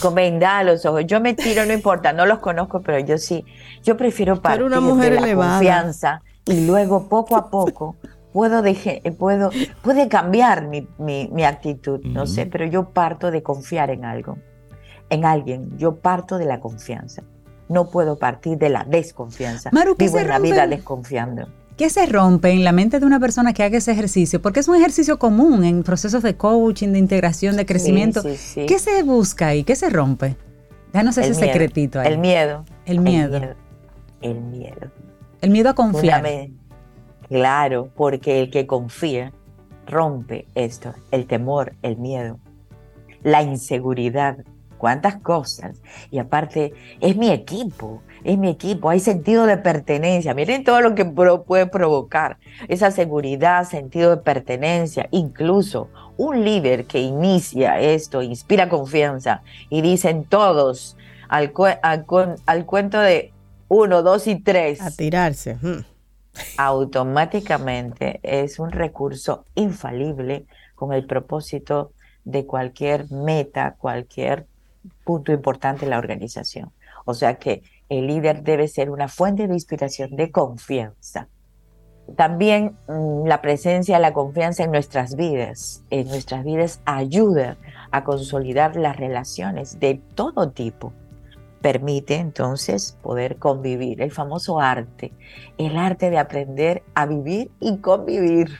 Con a los ojos. Yo me tiro, no importa, no los conozco, pero yo sí. Yo prefiero partir una mujer de la elevada. confianza y luego poco a poco puedo, deje- puedo puede cambiar mi, mi- mi actitud, no sé, pero yo parto de confiar en algo, en alguien. Yo parto de la confianza. No puedo partir de la desconfianza. Maru, ¿qué Vivo en la vida desconfiando. ¿Qué se rompe en la mente de una persona que haga ese ejercicio? Porque es un ejercicio común en procesos de coaching, de integración, de crecimiento. sí, sí. ¿Qué se busca ahí? ¿Qué se rompe? Danos ese El miedo. secretito ahí. El miedo. El miedo. El miedo. El miedo a confiar. Claro, porque el que confía rompe esto, el temor, el miedo, la inseguridad, cuántas cosas. Y aparte, es mi equipo, es mi equipo, hay sentido de pertenencia. Miren todo lo que pro- puede provocar esa seguridad, sentido de pertenencia, incluso un líder que inicia esto, inspira confianza y dicen todos al cuento de uno, dos y tres A tirarse. mm. automáticamente es un recurso infalible con el propósito de cualquier meta, cualquier punto importante en la organización. O sea que el líder debe ser una fuente de inspiración, de confianza. También mm, la presencia de la confianza en nuestras vidas, en nuestras vidas ayuda a consolidar las relaciones de todo tipo. Permite entonces poder convivir, el famoso arte, el arte de aprender a vivir y convivir,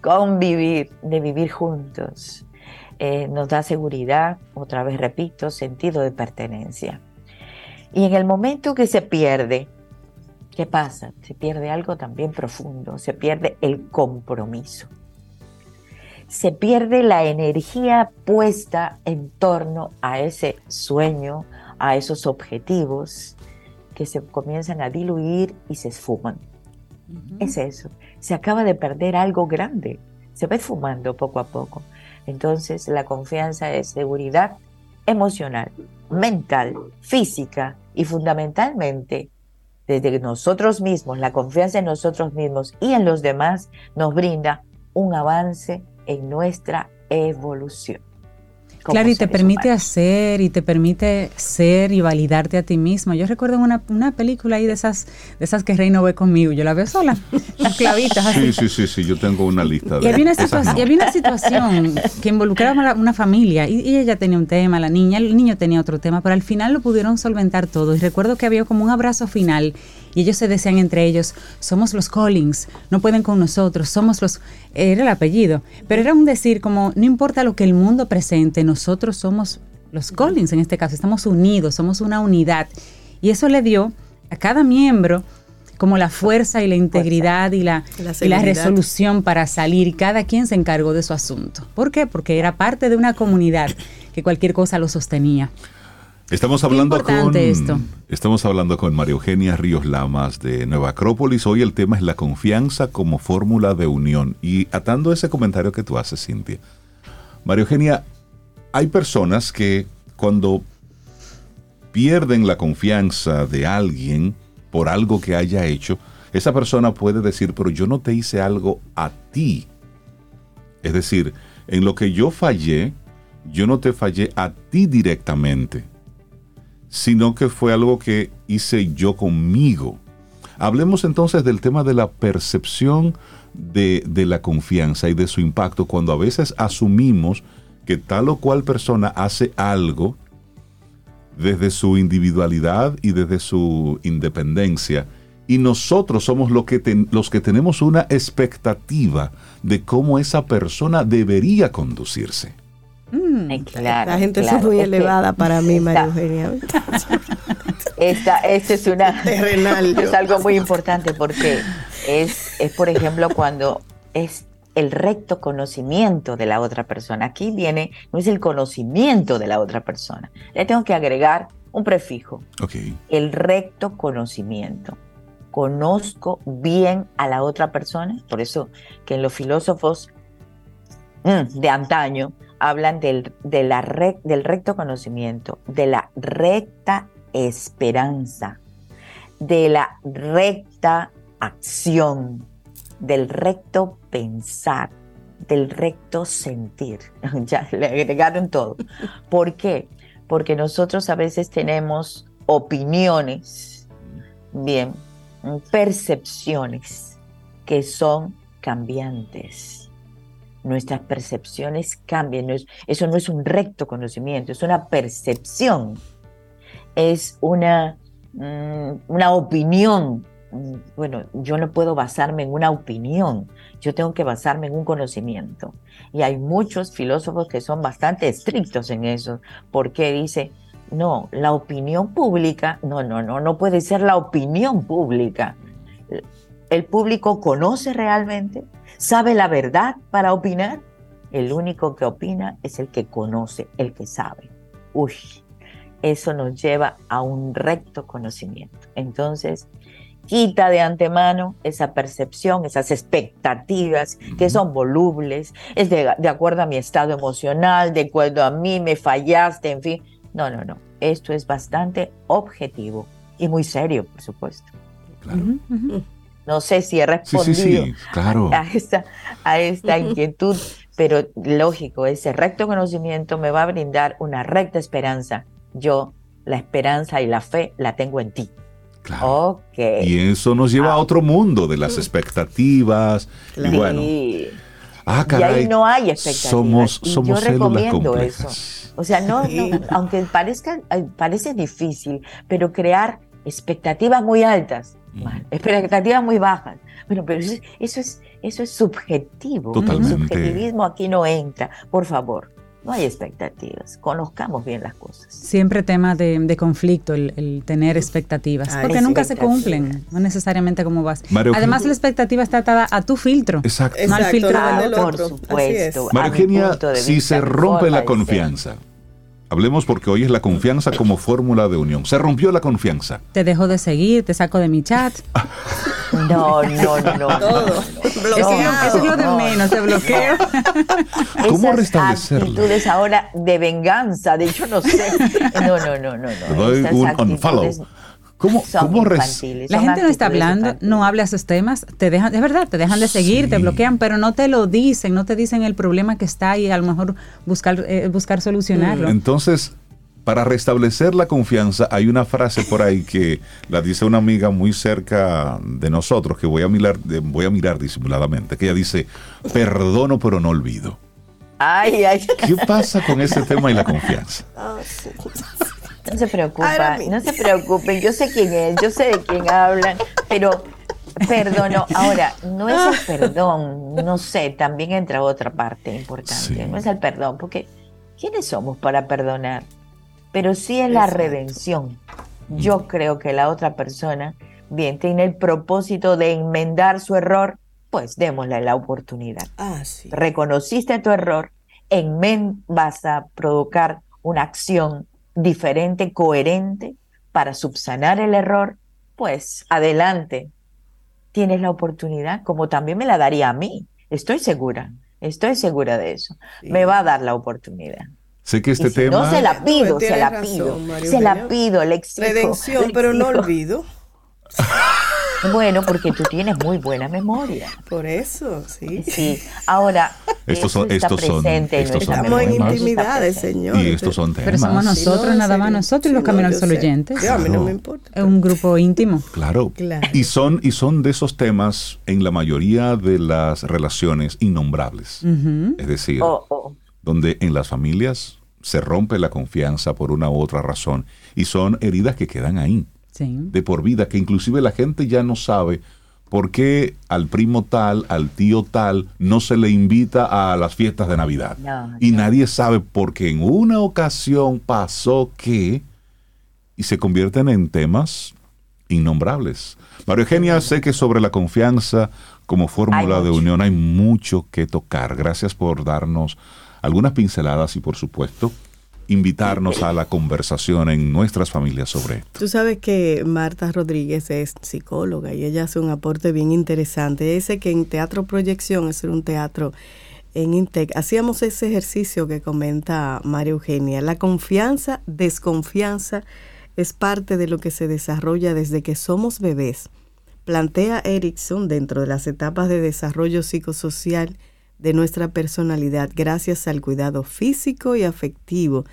convivir, de vivir juntos. Eh, nos da seguridad, otra vez repito, sentido de pertenencia. Y en el momento que se pierde, ¿qué pasa? Se pierde algo también profundo, se pierde el compromiso. Se pierde la energía puesta en torno a ese sueño, a esos objetivos que se comienzan a diluir y se esfuman. Es eso. Se acaba de perder algo grande. Se va esfumando poco a poco. Entonces la confianza es seguridad emocional, mental, física y fundamentalmente desde nosotros mismos, la confianza en nosotros mismos y en los demás nos brinda un avance en nuestra evolución. Claro, y te permite hacer y te permite ser y validarte a ti mismo. Yo recuerdo una, una película ahí de esas, de esas que Rey no ve conmigo, yo la veo sola, las clavitas. Sí, sí, sí, sí, yo tengo una lista de y había una, situación, y había una situación que involucraba una, una familia y, y, ella tenía un tema, la niña, el niño tenía otro tema, pero al final lo pudieron solventar todo. Y recuerdo que había como un abrazo final y ellos se decían entre ellos, somos los Collins, no pueden con nosotros, somos los... Era el apellido, pero era un decir como, no importa lo que el mundo presente, nosotros somos los Collins en este caso, estamos unidos, somos una unidad. Y eso le dio a cada miembro como la fuerza y la integridad y la, la, y la resolución para salir cada quien se encargó de su asunto. ¿Por qué? Porque era parte de una comunidad que cualquier cosa lo sostenía. Estamos hablando con esto. estamos hablando con María Eugenia Ríos Lamas de Nueva Acrópolis. Hoy el tema es la confianza como fórmula de unión y atando ese comentario que tú haces, Cintia. María Eugenia, hay personas que cuando pierden la confianza de alguien por algo que haya hecho, esa persona puede decir, pero yo no te hice algo a ti. Es decir, en lo que yo fallé, yo no te fallé a ti directamente sino que fue algo que hice yo conmigo. Hablemos entonces del tema de la percepción de, de, la confianza y de su impacto cuando a veces asumimos que tal o cual persona hace algo desde su individualidad y desde su independencia y nosotros somos lo que los que tenemos una expectativa de cómo esa persona debería conducirse. Mm, claro, la gente claro, es muy es elevada para mí, María Eugenia. Esta, esta es una Terrenal, es algo muy importante porque es, es, por ejemplo, cuando es el recto conocimiento de la otra persona. Aquí viene, no es el conocimiento de la otra persona. Le tengo que agregar un prefijo. Okay. El recto conocimiento. Conozco bien a la otra persona, por eso que en los filósofos mm, de antaño hablan del, de la recto conocimiento, de la recta esperanza, de la recta acción, del recto pensar, del recto sentir. ya le agregaron todo. ¿Por qué? Porque nosotros a veces tenemos opiniones, bien, percepciones que son cambiantes nuestras percepciones cambian. eso no es un recto conocimiento, es una percepción, es una, mm, una opinión. Mm, bueno, yo no puedo basarme en una opinión, yo tengo que basarme en un conocimiento. Y hay muchos filósofos que son bastante estrictos en eso, porque dice, no, la opinión pública, no, no, no, no puede ser la opinión pública. ¿El público conoce realmente? ¿Sabe la verdad para opinar? El único que opina es el que conoce, el que sabe. Uy, eso nos lleva a un recto conocimiento. Entonces, quita de antemano esa percepción, esas expectativas que son volubles, es de, de, acuerdo a mi estado emocional, de acuerdo a mí, me fallaste, en fin. No, no, no. Esto es bastante objetivo y muy serio, por supuesto. Claro. Uh -huh. No sé si he respondido sí, sí, sí, claro. a, esta, a esta inquietud, pero lógico, ese recto conocimiento me va a brindar una recta esperanza. Yo la esperanza y la fe la tengo en ti. Claro. Okay. Y eso nos lleva ah. a otro mundo de las expectativas. Claro. Y bueno. Ah, caray, y ahí no hay expectativas. Somos, somos yo recomiendo complejas. eso. O sea, no, no aunque parezca, parece difícil, pero crear expectativas muy altas Mal. Expectativas muy bajas. Bueno, pero eso, eso, es, eso es subjetivo. Totalmente. El subjetivismo aquí no entra. Por favor, no hay expectativas. Conozcamos bien las cosas. Siempre tema de, de conflicto el, el, tener expectativas. Porque nunca se cumplen. No necesariamente como vas. Mario Además, la expectativa está atada a tu filtro. Exacto. No al filtro claro, del por otro. supuesto. María Eugenia, si se rompe la confianza, Hablemos porque hoy es la confianza como fórmula de unión. Se rompió la confianza. Te dejo de seguir, te saco de mi chat. No, no, no. Todo. Eso, eso es lo de menos, te bloqueo. ¿Cómo Esas restablecerla? actitudes ahora de venganza, de yo no sé. No, no, no, no. Te no. doy Esas un actitudes unfollow. ¿Cómo, son cómo res- infantiles, La son gente no está hablando, infantiles. no habla esos temas, te dejan, es verdad, te dejan de seguir, te bloquean, pero no te lo dicen, no te dicen el problema que está y a lo mejor buscar, eh, buscar solucionarlo. Entonces, para restablecer la confianza, hay una frase por ahí que la dice una amiga muy cerca de nosotros, que voy a mirar, voy a mirar disimuladamente, que ella dice, perdono pero no olvido. Ay, ay. ¿Qué pasa con ese tema y la confianza? No se preocupa, no se preocupen, yo sé quién es, yo sé de quién hablan, pero perdono. Ahora, no es el perdón, no sé, también entra otra parte importante, Sí. no es el perdón, porque ¿quiénes somos para perdonar? Pero sí es la Exacto. redención. Yo creo que la otra persona, bien, tiene el propósito de enmendar su error, pues démosle la oportunidad. Ah, sí. reconociste tu error, en men vas a provocar una acción diferente, coherente para subsanar el error, pues adelante. Tienes la oportunidad, como también me la daría a mí. Estoy segura, estoy segura de eso. Me va a dar la oportunidad. Sé que este Y si tema... no se la pido, se la razón, pido, se la pido, le exijo. Redención, le pero no olvido. Bueno, porque tú tienes muy buena memoria. Por eso, sí. Sí, ahora Estos son- estos son- estos Estamos en intimidades, señor. Y estos son temas. Pero somos nosotros, nada más nosotros y los Camino al Sol oyentes. a mí no Claro. me importa. Es un grupo íntimo. Claro. Claro. Y son, y son de esos temas en la mayoría de las relaciones innombrables. Es decir, Oh, oh. donde en las familias se rompe la confianza por una u otra razón y son heridas que quedan ahí, Sí. de por vida, que inclusive la gente ya no sabe por qué al primo tal, al tío tal, no se le invita a las fiestas de Navidad. No, y nadie sabe porque en una ocasión pasó que y se convierten en temas innombrables. María Eugenia, sé que sobre la confianza como fórmula de unión hay mucho que tocar. Gracias por darnos algunas pinceladas y por supuesto invitarnos a la conversación en nuestras familias sobre esto. Tú sabes que Marta Rodríguez es psicóloga y ella hace un aporte bien interesante. Ella dice que en Teatro Proyección, es un teatro en Intec, hacíamos ese ejercicio que comenta María Eugenia. La confianza, desconfianza, es parte de lo que se desarrolla desde que somos bebés. Plantea Erickson dentro de las etapas de desarrollo psicosocial de nuestra personalidad gracias al cuidado físico y afectivo.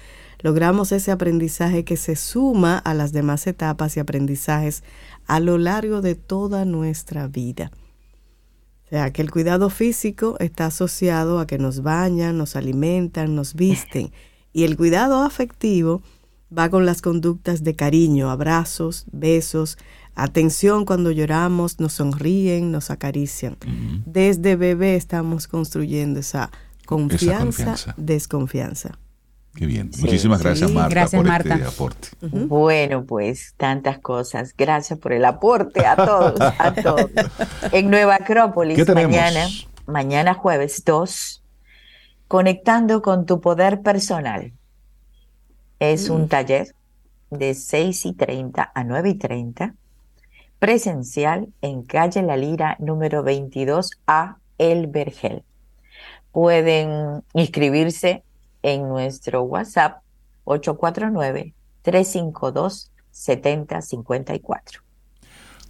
Logramos ese aprendizaje que se suma a las demás etapas y aprendizajes a lo largo de toda nuestra vida. O sea, que el cuidado físico está asociado a que nos bañan, nos alimentan, nos visten. Y el cuidado afectivo va con las conductas de cariño, abrazos, besos, atención cuando lloramos, nos sonríen, nos acarician. Desde bebé estamos construyendo esa confianza, confianza. desconfianza. Qué bien. Sí. Muchísimas gracias Sí, Marta gracias, por Marta. este aporte. Bueno, pues tantas cosas. Gracias por el aporte a todos, a todos. En Nueva Acrópolis, mañana, mañana jueves 2, conectando con tu poder personal. Es un taller de 6 y 30 a 9 y 30, presencial en calle La Lira, número 22A, El Vergel. Pueden inscribirse en nuestro WhatsApp 849-352-7054.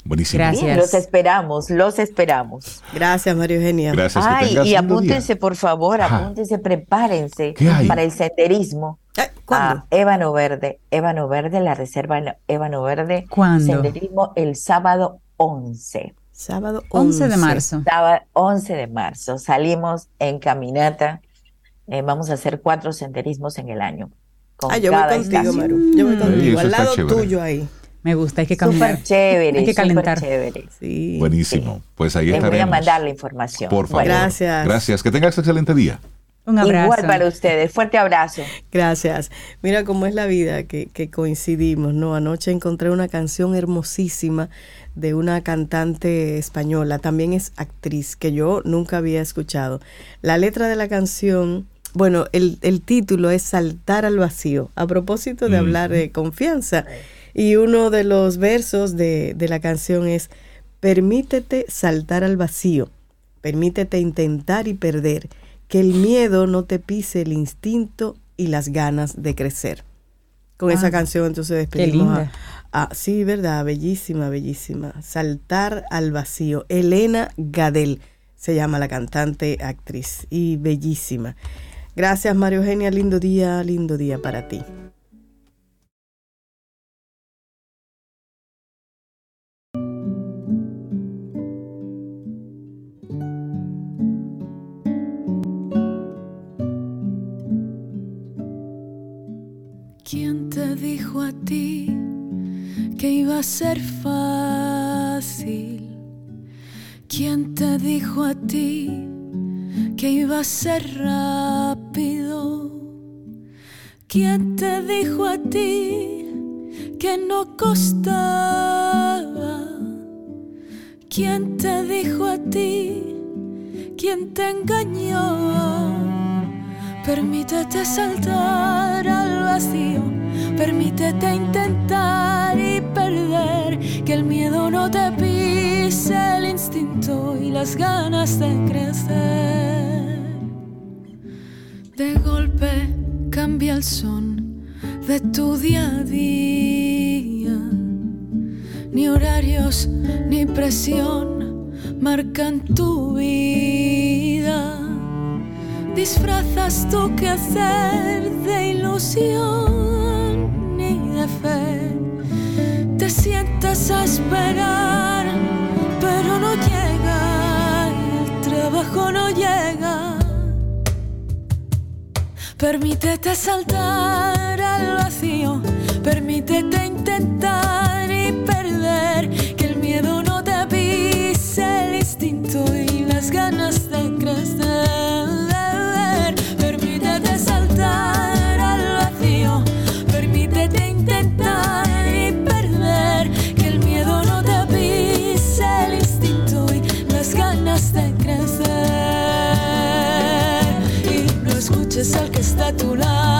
Buenísimo. Gracias. Los esperamos, los esperamos. Gracias, María Eugenia. Gracias. que Ay, tengas y lindo día. apúntense, por favor, Ajá. apúntense, prepárense para el senderismo Ay, ¿Cuándo? a Ébano Verde. Ébano Verde, la reserva Ébano Verde. ¿Cuándo? Senderismo el sábado 11. Sábado 11 de marzo. Sábado 11 de marzo. Salimos en caminata. Eh, vamos a hacer cuatro senderismos en el año. Con Ah, yo voy cada contigo, estación. Maru. Yo voy Sí, contigo, eso al lado chévere. tuyo ahí. Me gusta, hay que caminar. Súper chévere, Hay que súper calentar. chévere. Sí. Buenísimo. Pues ahí Les voy a mandar la información. Por favor. Gracias. Gracias. Que tengas excelente día. Un abrazo. Igual para ustedes. Fuerte abrazo. Gracias. Mira cómo es la vida que, que coincidimos, ¿no? Anoche encontré una canción hermosísima de una cantante española, también es actriz, que yo nunca había escuchado. La letra de la canción bueno, el, el, título es Saltar al vacío, a propósito de hablar de confianza. Y uno de los versos de, de la canción es, permítete saltar al vacío, permítete intentar y perder, que el miedo no te pise el instinto y las ganas de crecer. Con esa ah, canción entonces despedimos a, sí, verdad, bellísima, bellísima. Saltar al vacío. Elena Gadel se llama la cantante, actriz y bellísima. Gracias Mario Eugenia, lindo día, lindo día para ti. Dijo a ti que iba a ser fácil? ¿Quién te dijo a ti que iba a ser rápido? ¿Quién te dijo a ti que no costaba? ¿Quién te dijo a ti? ¿Quién te engañó? Permítete saltar al vacío, permítete intentar y perder, que el miedo no te pise el instinto y las ganas de crecer. De golpe cambia el son de tu día a día, ni horarios ni presión marcan tu vida disfrazas tu hacer de ilusión y de fe. Te sientas a esperar, pero no llega, el trabajo no llega. Permítete saltar al vacío, permítete intentar y perder, que el miedo no te pise el instinto y las ganas de crecer. Es el que está a tu lado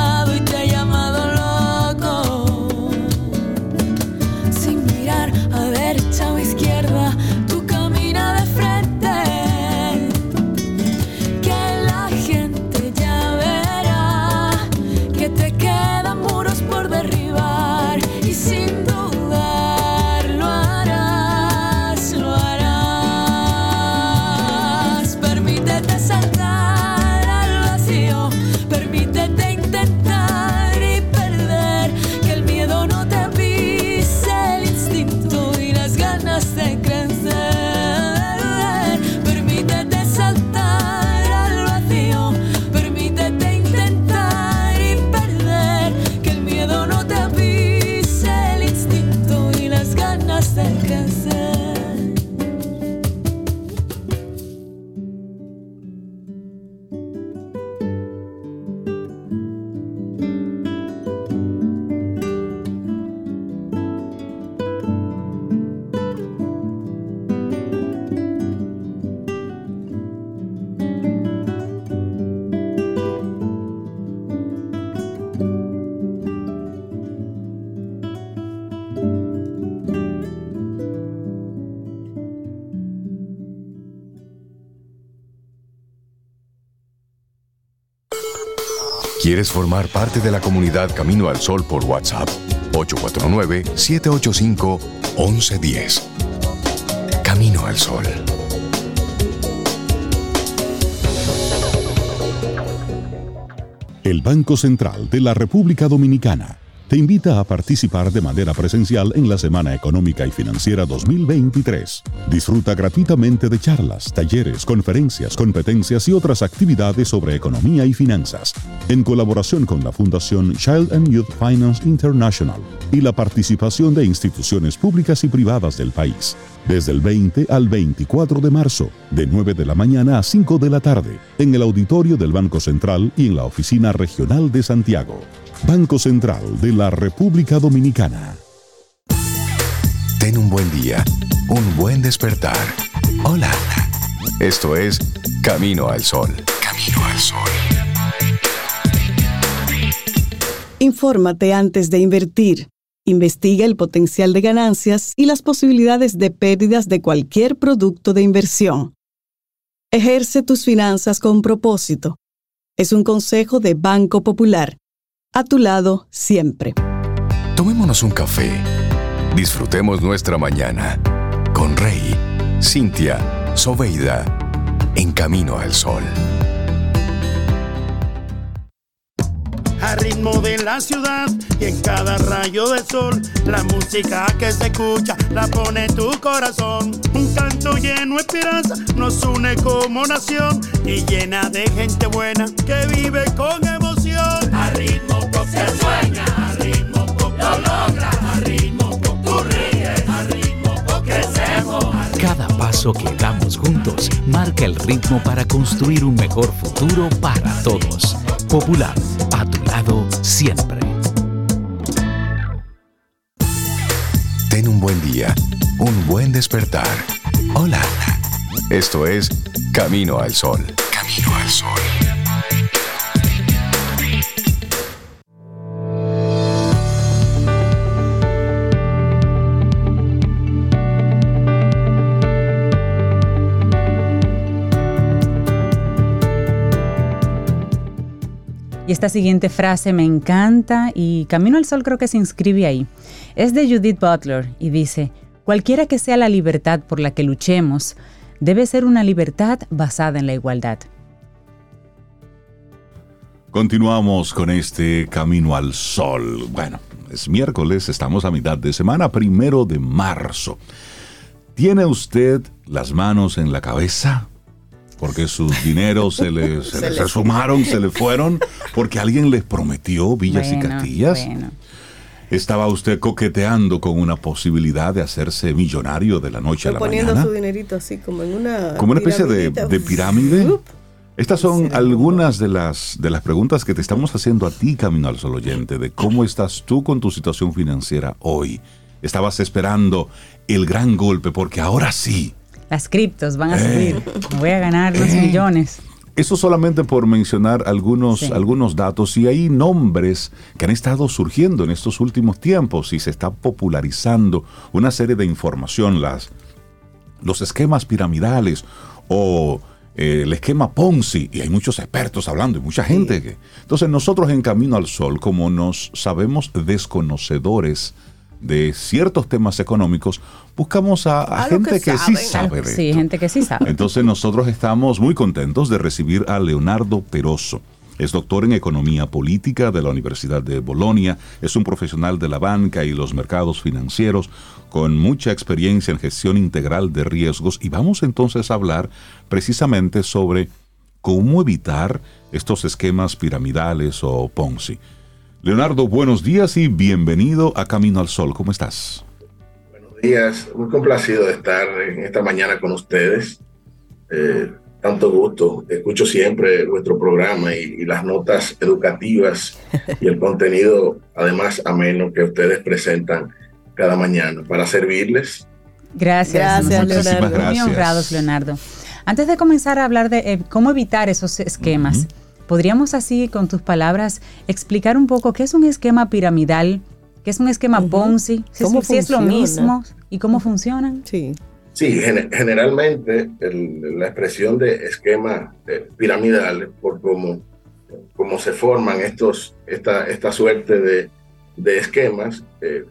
¿Quieres formar parte de la comunidad Camino al Sol por WhatsApp? 849-785-1110. Camino al Sol. El Banco Central de la República Dominicana te invita a participar de manera presencial en la Semana Económica y Financiera 2023. Disfruta gratuitamente de charlas, talleres, conferencias, competencias y otras actividades sobre economía y finanzas, en colaboración con la Fundación Child and Youth Finance International y la participación de instituciones públicas y privadas del país. Desde el 20 al 24 de marzo, de 9 de la mañana a 5 de la tarde, en el auditorio del Banco Central y en la Oficina Regional de Santiago. Banco Central de la República Dominicana. Ten un buen día, un buen despertar. Hola. Esto es Camino al Sol. Camino al Sol. Infórmate antes de invertir. Investiga el potencial de ganancias y las posibilidades de pérdidas de cualquier producto de inversión. Ejerce tus finanzas con propósito. Es un consejo de Banco Popular. A tu lado siempre. Tomémonos un café. Disfrutemos nuestra mañana con Rey, Cintia, Soveida, en camino al sol. a ritmo de la ciudad y en cada rayo de sol la música que se escucha la pone tu corazón un canto lleno de esperanza nos une como nación y llena de gente buena que vive con emoción a ritmo Cada paso que damos juntos marca el ritmo para construir un mejor futuro para todos. Popular, a tu lado siempre. Ten un buen día, un buen despertar. Hola. Esto es Camino al Sol. Camino al Sol. Y esta siguiente frase me encanta y Camino al Sol creo que se inscribe ahí. Es de Judith Butler y dice, cualquiera que sea la libertad por la que luchemos, debe ser una libertad basada en la igualdad. Continuamos con este Camino al Sol. Bueno, es miércoles, estamos a mitad de semana, primero de marzo. ¿Tiene usted las manos en la cabeza? Porque sus dineros se le, se sumaron, se le fueron, porque alguien les prometió villas y castillas. bueno. ¿Estaba usted coqueteando con una posibilidad de hacerse millonario de la noche a la poniendo mañana? su dinerito así como en una como una especie de pirámide. Estas son algunas de las, de las preguntas que te estamos haciendo a ti, Camino al Sol Oyente, de cómo estás tú con tu situación financiera hoy. Estabas esperando el gran golpe, porque ahora sí. Las criptos van a Eh. subir. Voy a ganar los Eh. millones. Eso solamente por mencionar algunos, Sí. algunos datos y hay nombres que han estado surgiendo en estos últimos tiempos y se está popularizando una serie de información, las, los esquemas piramidales o eh, el esquema Ponzi, y hay muchos expertos hablando y mucha gente. que- entonces nosotros en Camino al Sol, como nos sabemos desconocedores de ciertos temas económicos, buscamos a, a gente que, sí sabe de Sí, gente que sí sabe. entonces nosotros estamos muy contentos de recibir a Leonardo Peroso. Es doctor en Economía Política de la Universidad de Bolonia, es un profesional de la banca y los mercados financieros con mucha experiencia en gestión integral de riesgos y vamos entonces a hablar precisamente sobre cómo evitar estos esquemas piramidales o Ponzi. Leonardo, buenos días y bienvenido a Camino al Sol. ¿Cómo estás? días, muy complacido de estar en esta mañana con ustedes. Eh, tanto gusto, escucho siempre vuestro programa y, y las notas educativas y el contenido, además ameno, que ustedes presentan cada mañana para servirles. Gracias. Gracias, Leonardo. Muy Gracias. honrados, Leonardo. Antes de comenzar a hablar de eh, cómo evitar esos esquemas, ¿podríamos así, con tus palabras, explicar un poco qué es un esquema piramidal, qué es un esquema Ponzi, si, ¿Cómo es, si es lo mismo y cómo funcionan? Sí. Sí, gen- generalmente el- la expresión de esquema eh, piramidal, por cómo, cómo se forman estos, esta, esta suerte de, de esquemas, eh,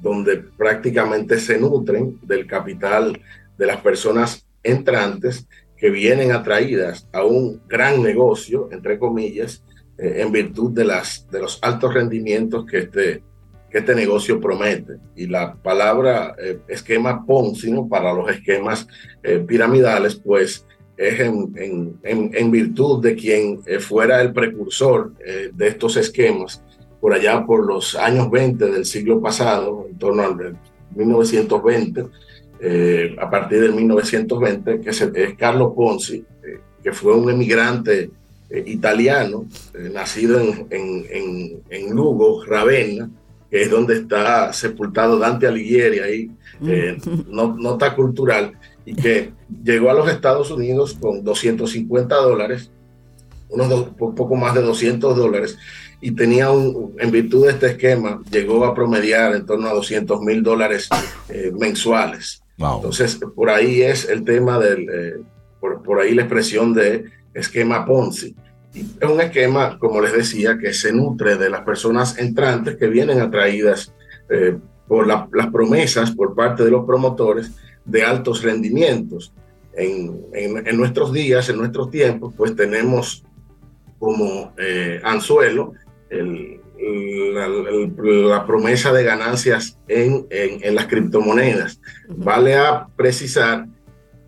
donde prácticamente se nutren del capital de las personas entrantes que vienen atraídas a un gran negocio, entre comillas, eh, en virtud de, las, de los altos rendimientos que este, que este negocio promete. Y la palabra eh, esquema Ponzi, ¿no? para los esquemas eh, piramidales, pues es en, en- en- en virtud de quien eh, fuera el precursor eh, de estos esquemas por allá por los años 20 del siglo pasado, en torno al 1920, eh, a partir del 1920, que es, es Carlo Ponzi, eh, que fue un emigrante eh, italiano, nacido en, en- en- en Lugo, Ravenna, que es donde está sepultado Dante Alighieri, ahí, no- nota cultural, y que llegó a los Estados Unidos con 250 dólares, unos poco más de 200 dólares, y tenía un, en virtud de este esquema, llegó a promediar en torno a 200 mil dólares eh, mensuales. Entonces, por ahí es el tema del, eh, por, ahí la expresión de esquema Ponzi. Es un esquema, como les decía, que se nutre de las personas entrantes que vienen atraídas eh, por las promesas por parte de los promotores de altos rendimientos. En, en, nuestros días, en nuestros tiempos, pues tenemos como eh, anzuelo el, la, promesa de ganancias en, en, las criptomonedas. Vale a precisar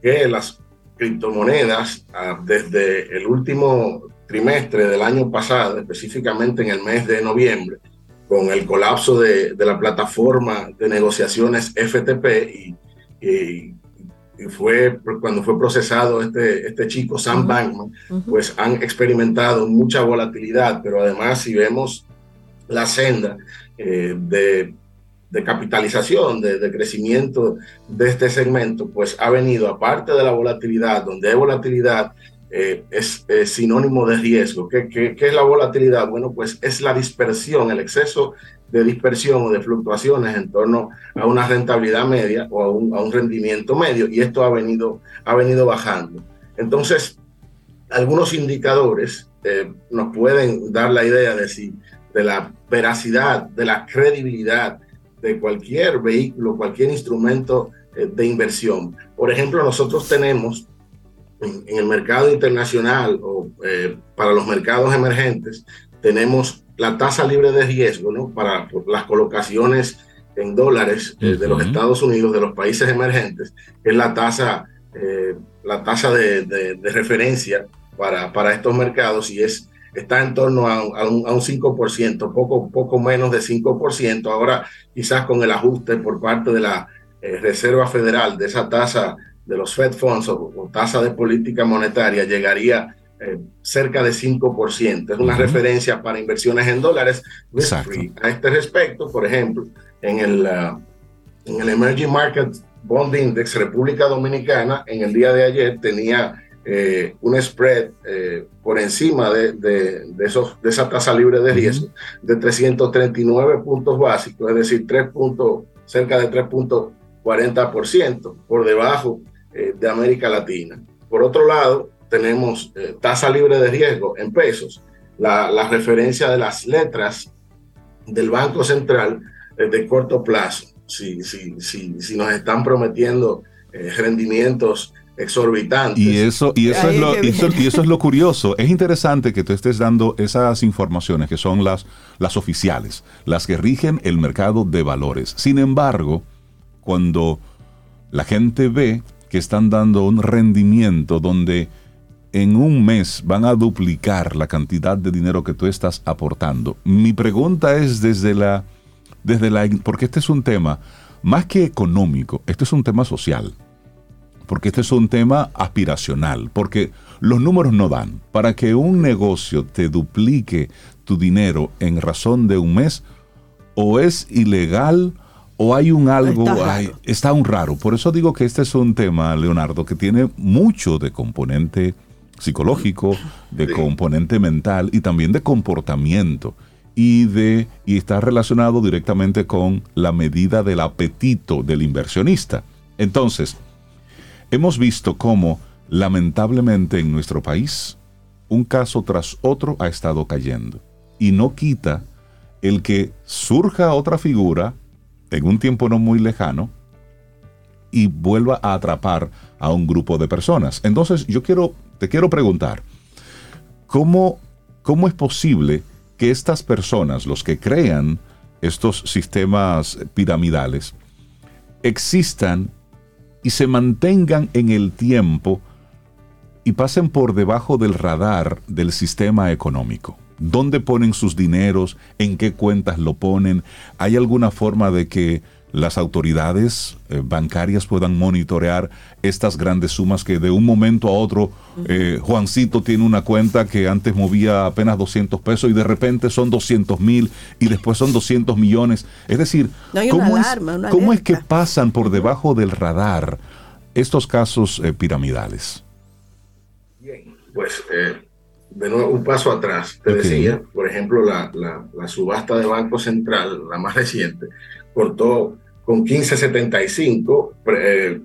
que las criptomonedas ah, desde el último trimestre del año pasado, específicamente en el mes de noviembre, con el colapso de, de la plataforma de negociaciones FTP y, y, fue cuando fue procesado este, este chico Sam Bankman, pues han experimentado mucha volatilidad, pero además si vemos la senda eh, de, capitalización, de, crecimiento de este segmento, pues ha venido, aparte de la volatilidad, donde hay volatilidad, eh, es, sinónimo de riesgo. ¿Qué, ¿Qué, qué, es la volatilidad? Bueno, pues es la dispersión, el exceso de dispersión o de fluctuaciones en torno a una rentabilidad media o a un, a un rendimiento medio, y esto ha venido, ha venido bajando. Entonces, algunos indicadores eh, nos pueden dar la idea de si de la veracidad, de la credibilidad de cualquier vehículo, cualquier instrumento eh, de inversión. Por ejemplo, nosotros tenemos en, el mercado internacional o eh, para los mercados emergentes, tenemos la tasa libre de riesgo ¿no? para las colocaciones en dólares eh, de los Estados Unidos, de los países emergentes, que es la tasa, eh, la tasa de, de, referencia para, para, estos mercados y es, está en torno a, a, un, a un 5%, poco, poco menos de 5%. Ahora quizás con el ajuste por parte de la Reserva Federal de esa tasa de los Fed Funds o, tasa de política monetaria llegaría eh, cerca de 5%. Es una referencia para inversiones en dólares A este respecto, por ejemplo, en el, uh, en el Emerging Market Bond Index República Dominicana, en el día de ayer tenía eh, un spread eh, por encima de, de, de, esos, de esa tasa libre de riesgo de 339 puntos básicos, es decir, 3 puntos, cerca de 3.40%, por debajo eh, de América Latina. Por otro lado, tenemos tasa libre de riesgo en pesos, la, la, referencia de las letras del Banco Central de corto plazo. Si, si, si, si nos están prometiendo rendimientos exorbitantes. Y eso, y eso, es lo, y eso, y eso es lo curioso. Es interesante que tú estés dando esas informaciones que son las, las oficiales, las que rigen el mercado de valores. Sin embargo, cuando la gente ve que están dando un rendimiento donde en un mes van a duplicar la cantidad de dinero que tú estás aportando. Mi pregunta es desde la, desde la, porque este es un tema más que económico, este es un tema social, porque este es un tema aspiracional, porque los números no dan. Para que un negocio te duplique tu dinero en razón de un mes, o es ilegal o hay un algo, está, un raro. Por eso digo que este es un tema, Leonardo, que tiene mucho de componente psicológico, de componente mental y también de comportamiento. Y, de, y está relacionado directamente con la medida del apetito del inversionista. Entonces, hemos visto cómo lamentablemente en nuestro país un caso tras otro ha estado cayendo. Y no quita el que surja otra figura en un tiempo no muy lejano y vuelva a atrapar a un grupo de personas. Entonces, yo quiero, te quiero preguntar, ¿cómo, cómo es posible que estas personas, los que crean estos sistemas piramidales, existan y se mantengan en el tiempo y pasen por debajo del radar del sistema económico? ¿Dónde ponen sus dineros? ¿En qué cuentas lo ponen? ¿Hay alguna forma de que las autoridades eh, bancarias puedan monitorear estas grandes sumas que de un momento a otro eh, Juancito tiene una cuenta que antes movía apenas 200 pesos y de repente son 200 mil y después son 200 millones. Es decir, ¿cómo, es, que pasan por debajo del radar estos casos eh, piramidales? Bien, pues de nuevo, un paso atrás. Te decía, por ejemplo, la, la- la subasta de Banco Central, la más reciente, cortó con 15.75 pre- eh,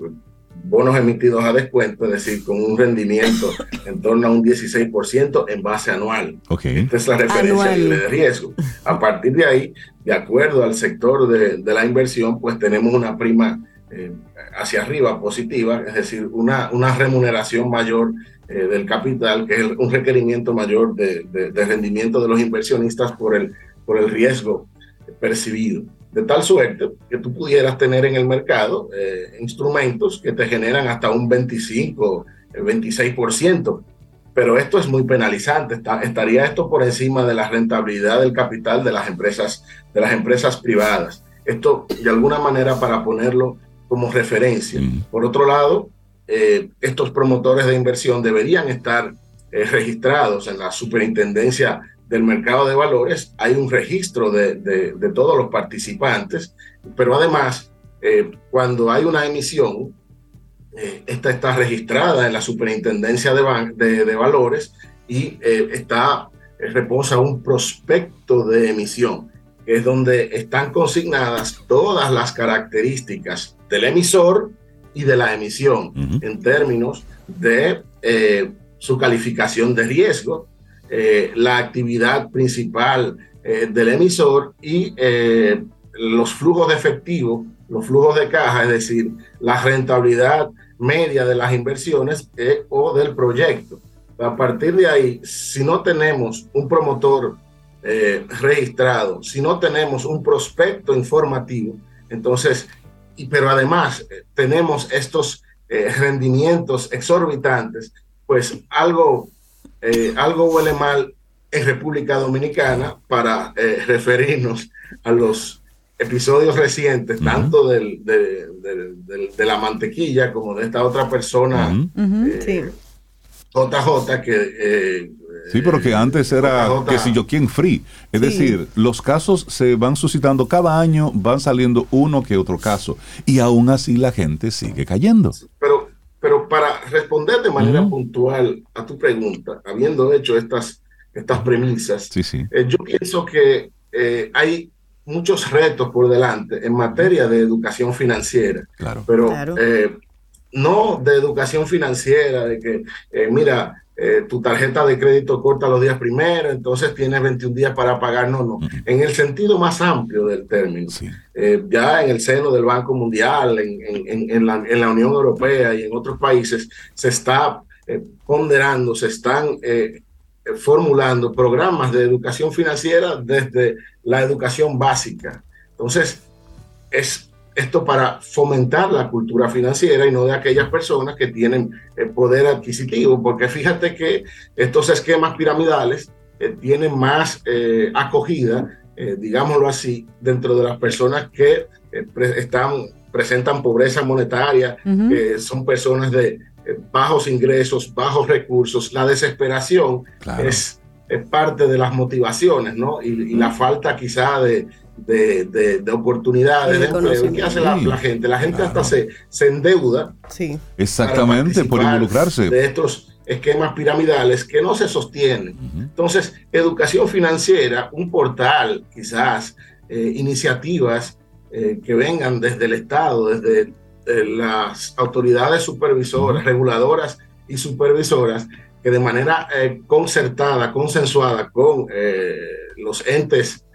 bonos emitidos a descuento, es decir, con un rendimiento en torno a un 16% en base anual. Ok. Esta es la referencia Anual. libre de riesgo. A partir de ahí, de acuerdo al sector de, de la inversión, pues tenemos una prima eh, hacia arriba positiva, es decir, una, una remuneración mayor eh, del capital, que es el- un requerimiento mayor de, de- de rendimiento de los inversionistas por el, por el riesgo percibido. De tal suerte que tú pudieras tener en el mercado eh, instrumentos que te generan hasta un 25, eh, 26%. Pero esto es muy penalizante. Está- estaría esto por encima de la rentabilidad del capital de las empresas, de las empresas privadas. Esto, de alguna manera, para ponerlo como referencia. Por otro lado, eh, estos promotores de inversión deberían estar eh, registrados en la superintendencia del mercado de valores. Hay un registro de, de- de todos los participantes, pero además, eh, cuando hay una emisión, eh, esta está registrada en la superintendencia de, de- de valores y eh, está, eh, reposa un prospecto de emisión, que es donde están consignadas todas las características del emisor y de la emisión en términos de su calificación de riesgo, eh, la actividad principal eh, del emisor y eh, los flujos de efectivo, los flujos de caja, es decir, la rentabilidad media de las inversiones eh, o del proyecto. A partir de ahí, si no tenemos un promotor eh, registrado, si no tenemos un prospecto informativo, entonces, y, pero además eh, tenemos estos rendimientos exorbitantes, pues algo, eh, algo huele mal en República Dominicana para eh, referirnos a los episodios recientes, tanto del, de, la mantequilla como de esta otra persona, eh, JJ, que eh, Sí, pero que antes era JJ. que si yo quién free. Es Sí. decir, los casos se van suscitando cada año, van saliendo uno que otro caso. Y aún así la gente sigue cayendo. pero, pero para responder de manera puntual a tu pregunta, habiendo hecho estas, estas premisas, Sí, sí. eh, yo pienso que eh, hay muchos retos por delante en materia de educación financiera. Claro. Pero Claro. eh, no de educación financiera, de que, eh, mira, eh, tu tarjeta de crédito corta los días primero, entonces tienes 21 días para pagar. No, no. En el sentido más amplio del término. Eh, ya en el seno del Banco Mundial, en, en- en- la, en la Unión Europea y en otros países, se está eh, ponderando, se están formulando programas de educación financiera desde la educación básica. Entonces, es esto para fomentar la cultura financiera y no de aquellas personas que tienen eh, poder adquisitivo, porque fíjate que estos esquemas piramidales eh, tienen más eh, acogida, eh, digámoslo así, dentro de las personas que eh, pre- están, presentan pobreza monetaria, Ujú. que son personas de eh, bajos ingresos, bajos recursos. La desesperación es, es parte de las motivaciones, ¿no? Y, y la falta quizá de, de, de- de oportunidades de de empleo. ¿Y ¿Qué hace la, la gente? La gente hasta se, se endeuda Sí. Exactamente, por involucrarse. de estos esquemas piramidales que no se sostienen. Entonces, educación financiera, un portal, quizás, eh, iniciativas eh, que vengan desde el Estado, desde eh, las autoridades supervisoras, reguladoras y supervisoras, que de manera eh, concertada, consensuada con eh, los entes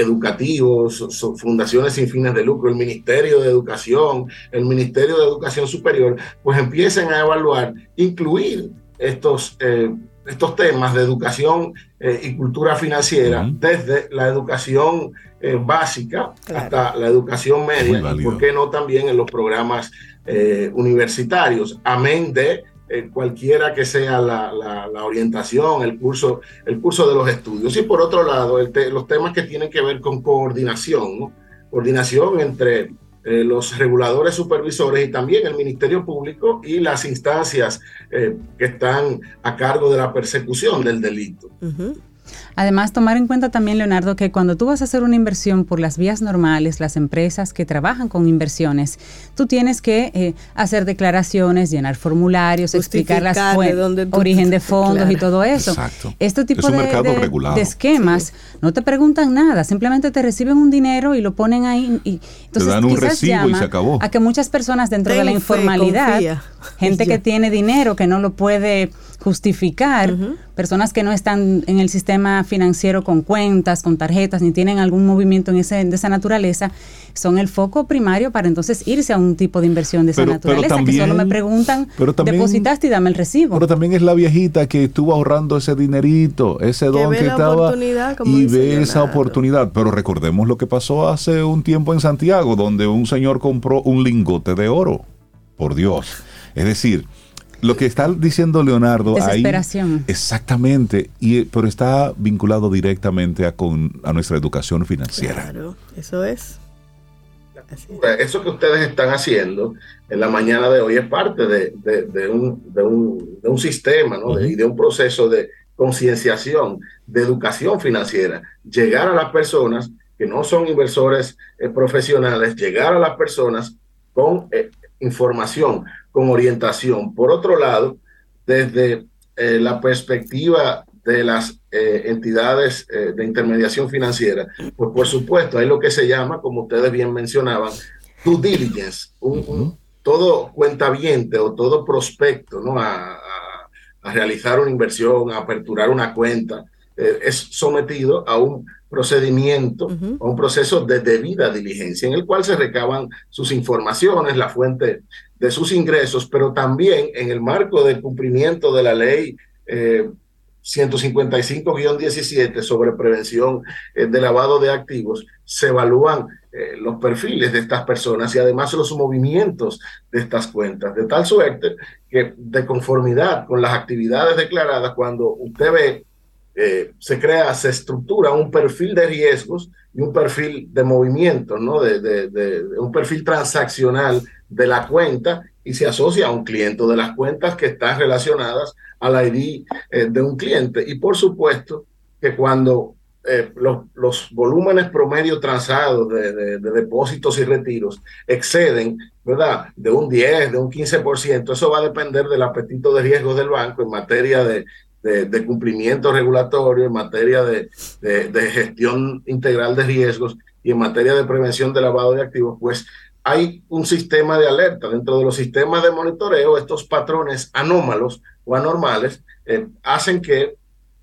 educativos, so- fundaciones sin fines de lucro, el Ministerio de Educación, el Ministerio de Educación Superior, pues empiecen a evaluar, incluir estos, eh, estos temas de educación eh, y cultura financiera desde la educación eh, básica hasta la educación media, y por qué no también en los programas eh, universitarios, amén de cualquiera que sea la, la- orientación, el curso, el curso de los estudios. Y por otro lado, los temas que tienen que ver con coordinación, ¿no? coordinación entre eh, los reguladores supervisores y también el Ministerio Público y las instancias eh, que están a cargo de la persecución del delito. Además, tomar en cuenta también, Leonardo, que cuando tú vas a hacer una inversión por las vías normales, las empresas que trabajan con inversiones, tú tienes que eh, hacer declaraciones, llenar formularios, explicar las fuentes, origen de fondos Claro. y todo eso. Exacto. Este tipo Es un de, de- esquemas no te preguntan nada, simplemente te reciben un dinero y lo ponen ahí. Y, entonces, dan un quizás recibo y llama se acabó. A que muchas personas dentro de la informalidad, gente que tiene dinero que no lo puede justificar, personas que no están en el sistema financiero con cuentas, con tarjetas, ni tienen algún movimiento en ese, de esa naturaleza, son el foco primario para entonces irse a un tipo de inversión de esa Pero- pero naturaleza, que solo me también- preguntan, pero también- depositaste y dame el recibo. Pero también es la viejita que estuvo ahorrando ese dinerito, ese don ve que la estaba y ve esa oportunidad. Pero recordemos lo que pasó hace un tiempo en Santiago, donde un señor compró un lingote de oro. Por Dios. Es decir, lo que está diciendo Leonardo ahí Desesperación. exactamente, y pero está vinculado directamente a con a nuestra educación financiera. Claro, eso es. Eso que ustedes están haciendo en la mañana de hoy es parte de, de- de un, de un- de un sistema ¿no? De- y de un proceso de concienciación, de educación financiera. Llegar a las personas que no son inversores eh, profesionales, llegar a las personas con eh, información, con orientación. Por otro lado, desde eh, la perspectiva de las eh, entidades eh, de intermediación financiera, pues por supuesto, hay lo que se llama, como ustedes bien mencionaban, due diligence, un, un- todo cuentaviente o todo prospecto, ¿no? A, a- a realizar una inversión, a aperturar una cuenta, eh, es sometido a un procedimiento, a un proceso de debida diligencia, en el cual se recaban sus informaciones, la fuente de sus ingresos, pero también en el marco del cumplimiento de la ley eh, 155-17 sobre prevención eh, de lavado de activos, se evalúan eh, los perfiles de estas personas y además los movimientos de estas cuentas, de tal suerte que de conformidad con las actividades declaradas, cuando usted ve, eh, se crea, se estructura un perfil de riesgos y un perfil de movimientos, ¿no? De, de- un perfil transaccional de la cuenta y se asocia a un cliente de las cuentas que están relacionadas al ID eh, de un cliente. Y por supuesto que cuando eh, los, los volúmenes promedio transados de depósitos y retiros exceden, ¿verdad? De un 10, de un 15%, eso va a depender del apetito de riesgos del banco en materia de, de- de cumplimiento regulatorio, en materia de, de- de gestión integral de riesgos y en materia de prevención de lavado de activos, pues hay un sistema de alerta. Dentro de los sistemas de monitoreo, estos patrones anómalos o anormales eh, hacen que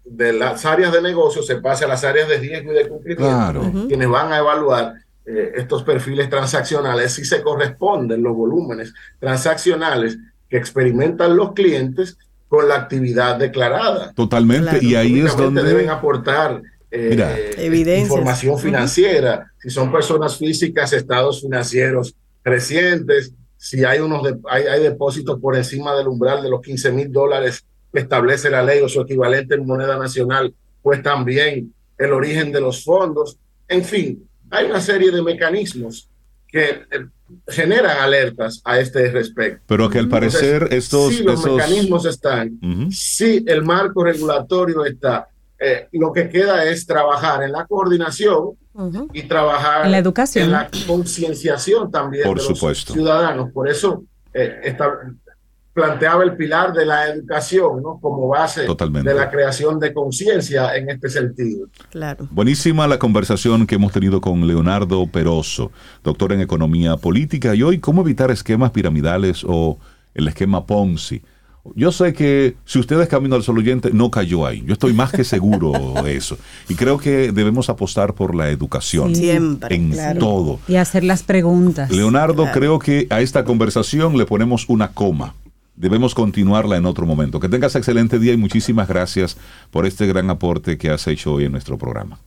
de las áreas de negocio se pase a las áreas de riesgo y de cumplimiento, Claro. Quienes van a evaluar eh, estos perfiles transaccionales si se corresponden los volúmenes transaccionales que experimentan los clientes con la actividad declarada. Totalmente, y ahí es donde deben aportar eh, Mira. Evidencias. información financiera, si son personas físicas, estados financieros recientes, si hay unos de- hay, hay depósitos por encima del umbral de los 15 mil dólares que establece la ley o su equivalente en moneda nacional, pues también el origen de los fondos. En fin, hay una serie de mecanismos que eh, generan alertas a este respecto. Pero que al parecer Entonces, estos- si los esos- mecanismos están, Ujú. si el marco regulatorio está, eh, lo que queda es trabajar en la coordinación y trabajar En la educación. en la concienciación también Por de los supuesto. ciudadanos. Por eso eh, esta- planteaba el pilar de la educación ¿no? como base Totalmente. de la creación de conciencia en este sentido. Claro. Buenísima la conversación que hemos tenido con Leonardo Peroso, doctor en economía política, y hoy cómo evitar esquemas piramidales o el esquema Ponzi. Yo sé que si usted es Camino al Sol oyente, no cayó ahí. Yo estoy más que seguro de eso. Y creo que debemos apostar por la educación. Siempre, En claro. todo. Y hacer las preguntas. Leonardo, Claro. creo que a esta conversación le ponemos una coma. Debemos continuarla en otro momento. Que tengas excelente día y muchísimas gracias por este gran aporte que has hecho hoy en nuestro programa.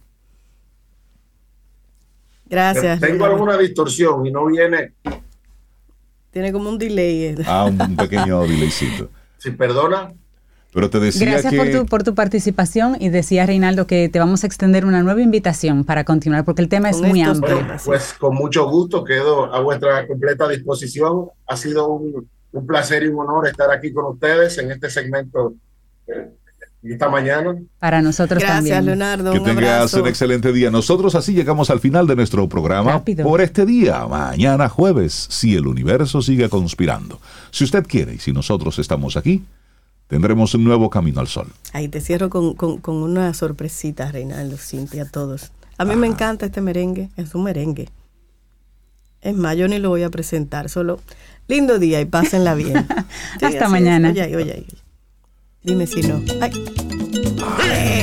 Gracias. Tengo Leonardo. alguna distorsión y no viene, Tiene como un delay. Ah, un pequeño delaycito. si perdona, Pero te decía Gracias que... por tu, por tu participación y decía Reinaldo que te vamos a extender una nueva invitación para continuar porque el tema es muy amplio. Bueno, pues con mucho gusto quedo a vuestra completa disposición. Ha sido un, un placer y un honor estar aquí con ustedes en este segmento eh, esta mañana. Para nosotros también. Leonardo. Que un tengas abrazo. un excelente día. Nosotros así llegamos al final de nuestro programa Rápido. por este día. Mañana jueves, si el universo sigue conspirando. Si usted quiere y si nosotros estamos aquí, tendremos un nuevo camino al sol. Ahí te cierro con, con- con una sorpresita, Reinaldo, Cintia, a todos. A mí me encanta este merengue, es un merengue. Es más, yo ni lo voy a presentar, solo lindo día y pásenla bien. Sí, Hasta es. mañana. Oye, oye, ahí. Dime si no. Ay.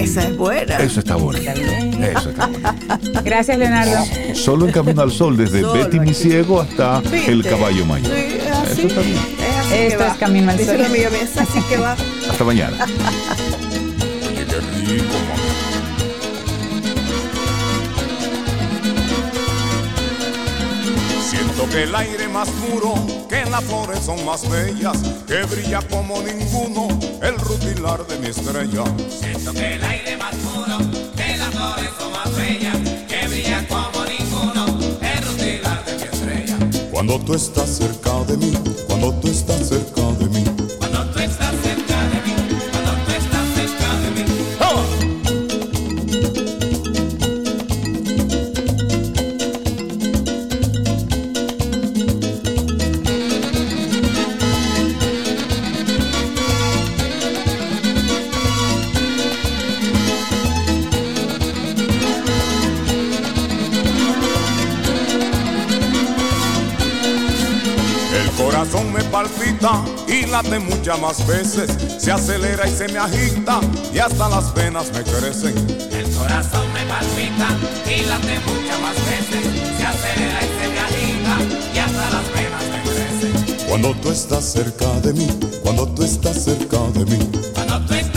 Esa es buena. Eso está bueno. Eso está bueno. Gracias, Leonardo. Solo en Camino al Sol, desde Solo Betty mi ciego hasta ¿Viste? el caballo mayor. Sí, es así. Eso está bien. Es así Esto es. Camino al Dice Sol. una amiga mía, es así que va. Hasta mañana. Siento que el aire más puro, que las flores son más bellas, que brilla como ninguno el rutilar de mi estrella. Siento que el aire más puro, que las flores son más bellas, que brillan como ninguno, el rutilar de mi estrella. Cuando tú estás cerca de mí, cuando tú estás cerca de mí. Late muchas más veces, se acelera y se me agita y hasta las venas me crecen. El corazón me palpita y late muchas más veces, se acelera y se me agita y hasta las venas me crecen. Cuando tú estás cerca de mí, cuando tú estás cerca de mí. Cuando tú estás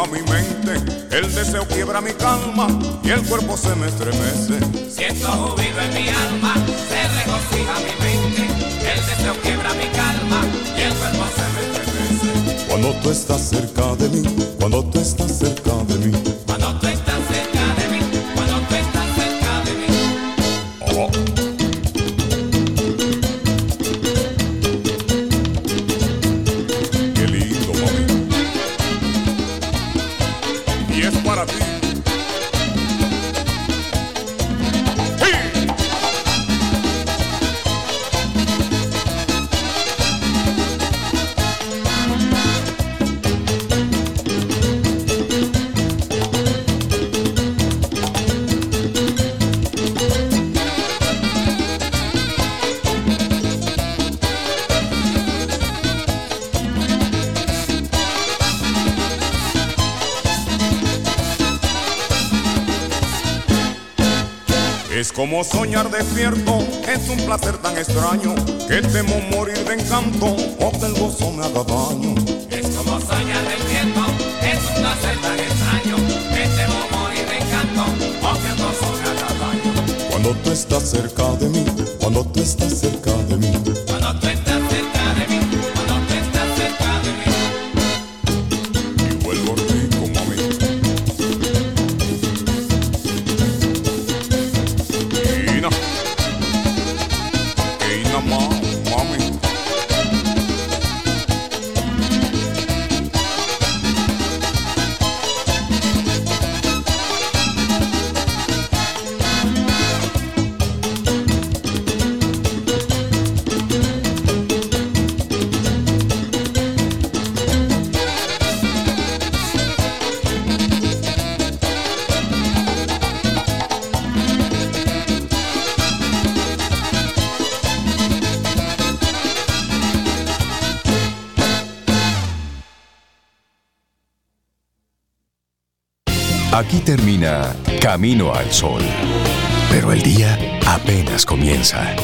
mi mente, el deseo quiebra mi calma y el cuerpo se me estremece. Siento júbilo en mi alma, se regocija mi mente, el deseo quiebra mi calma y el cuerpo se me estremece. Cuando tú estás cerca despierto, Camino al Sol. Pero el día apenas comienza.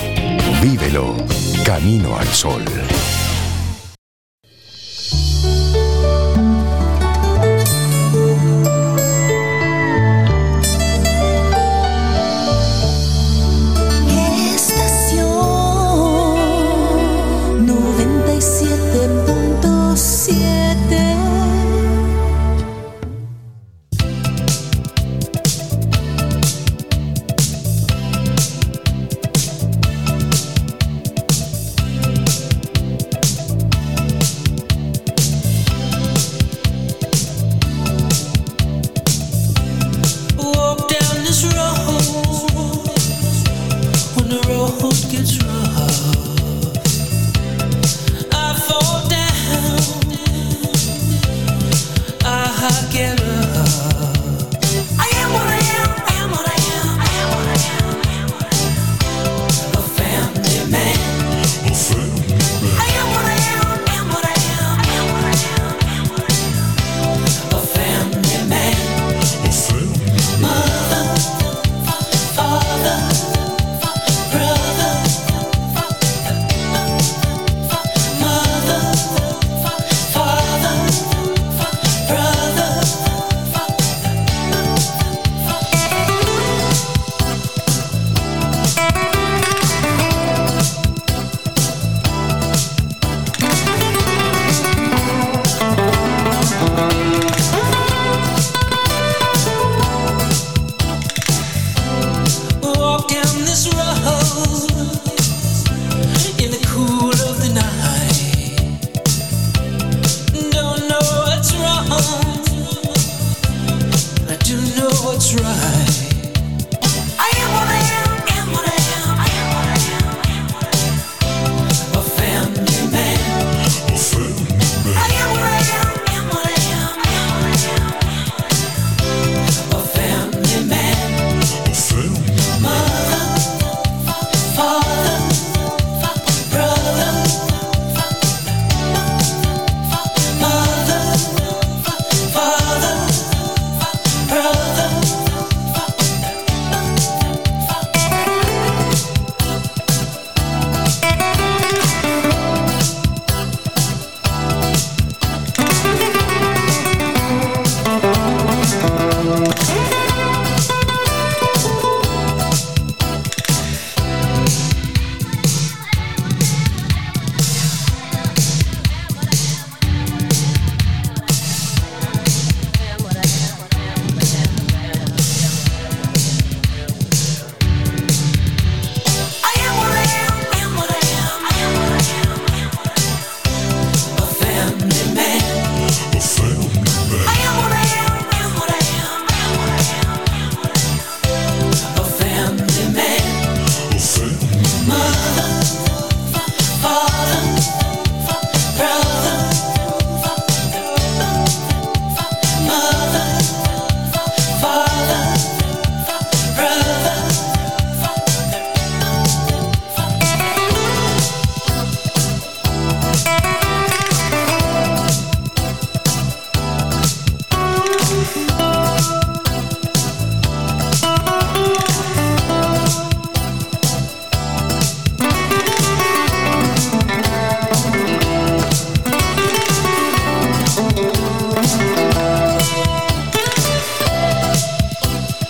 Vívelo Camino al Sol.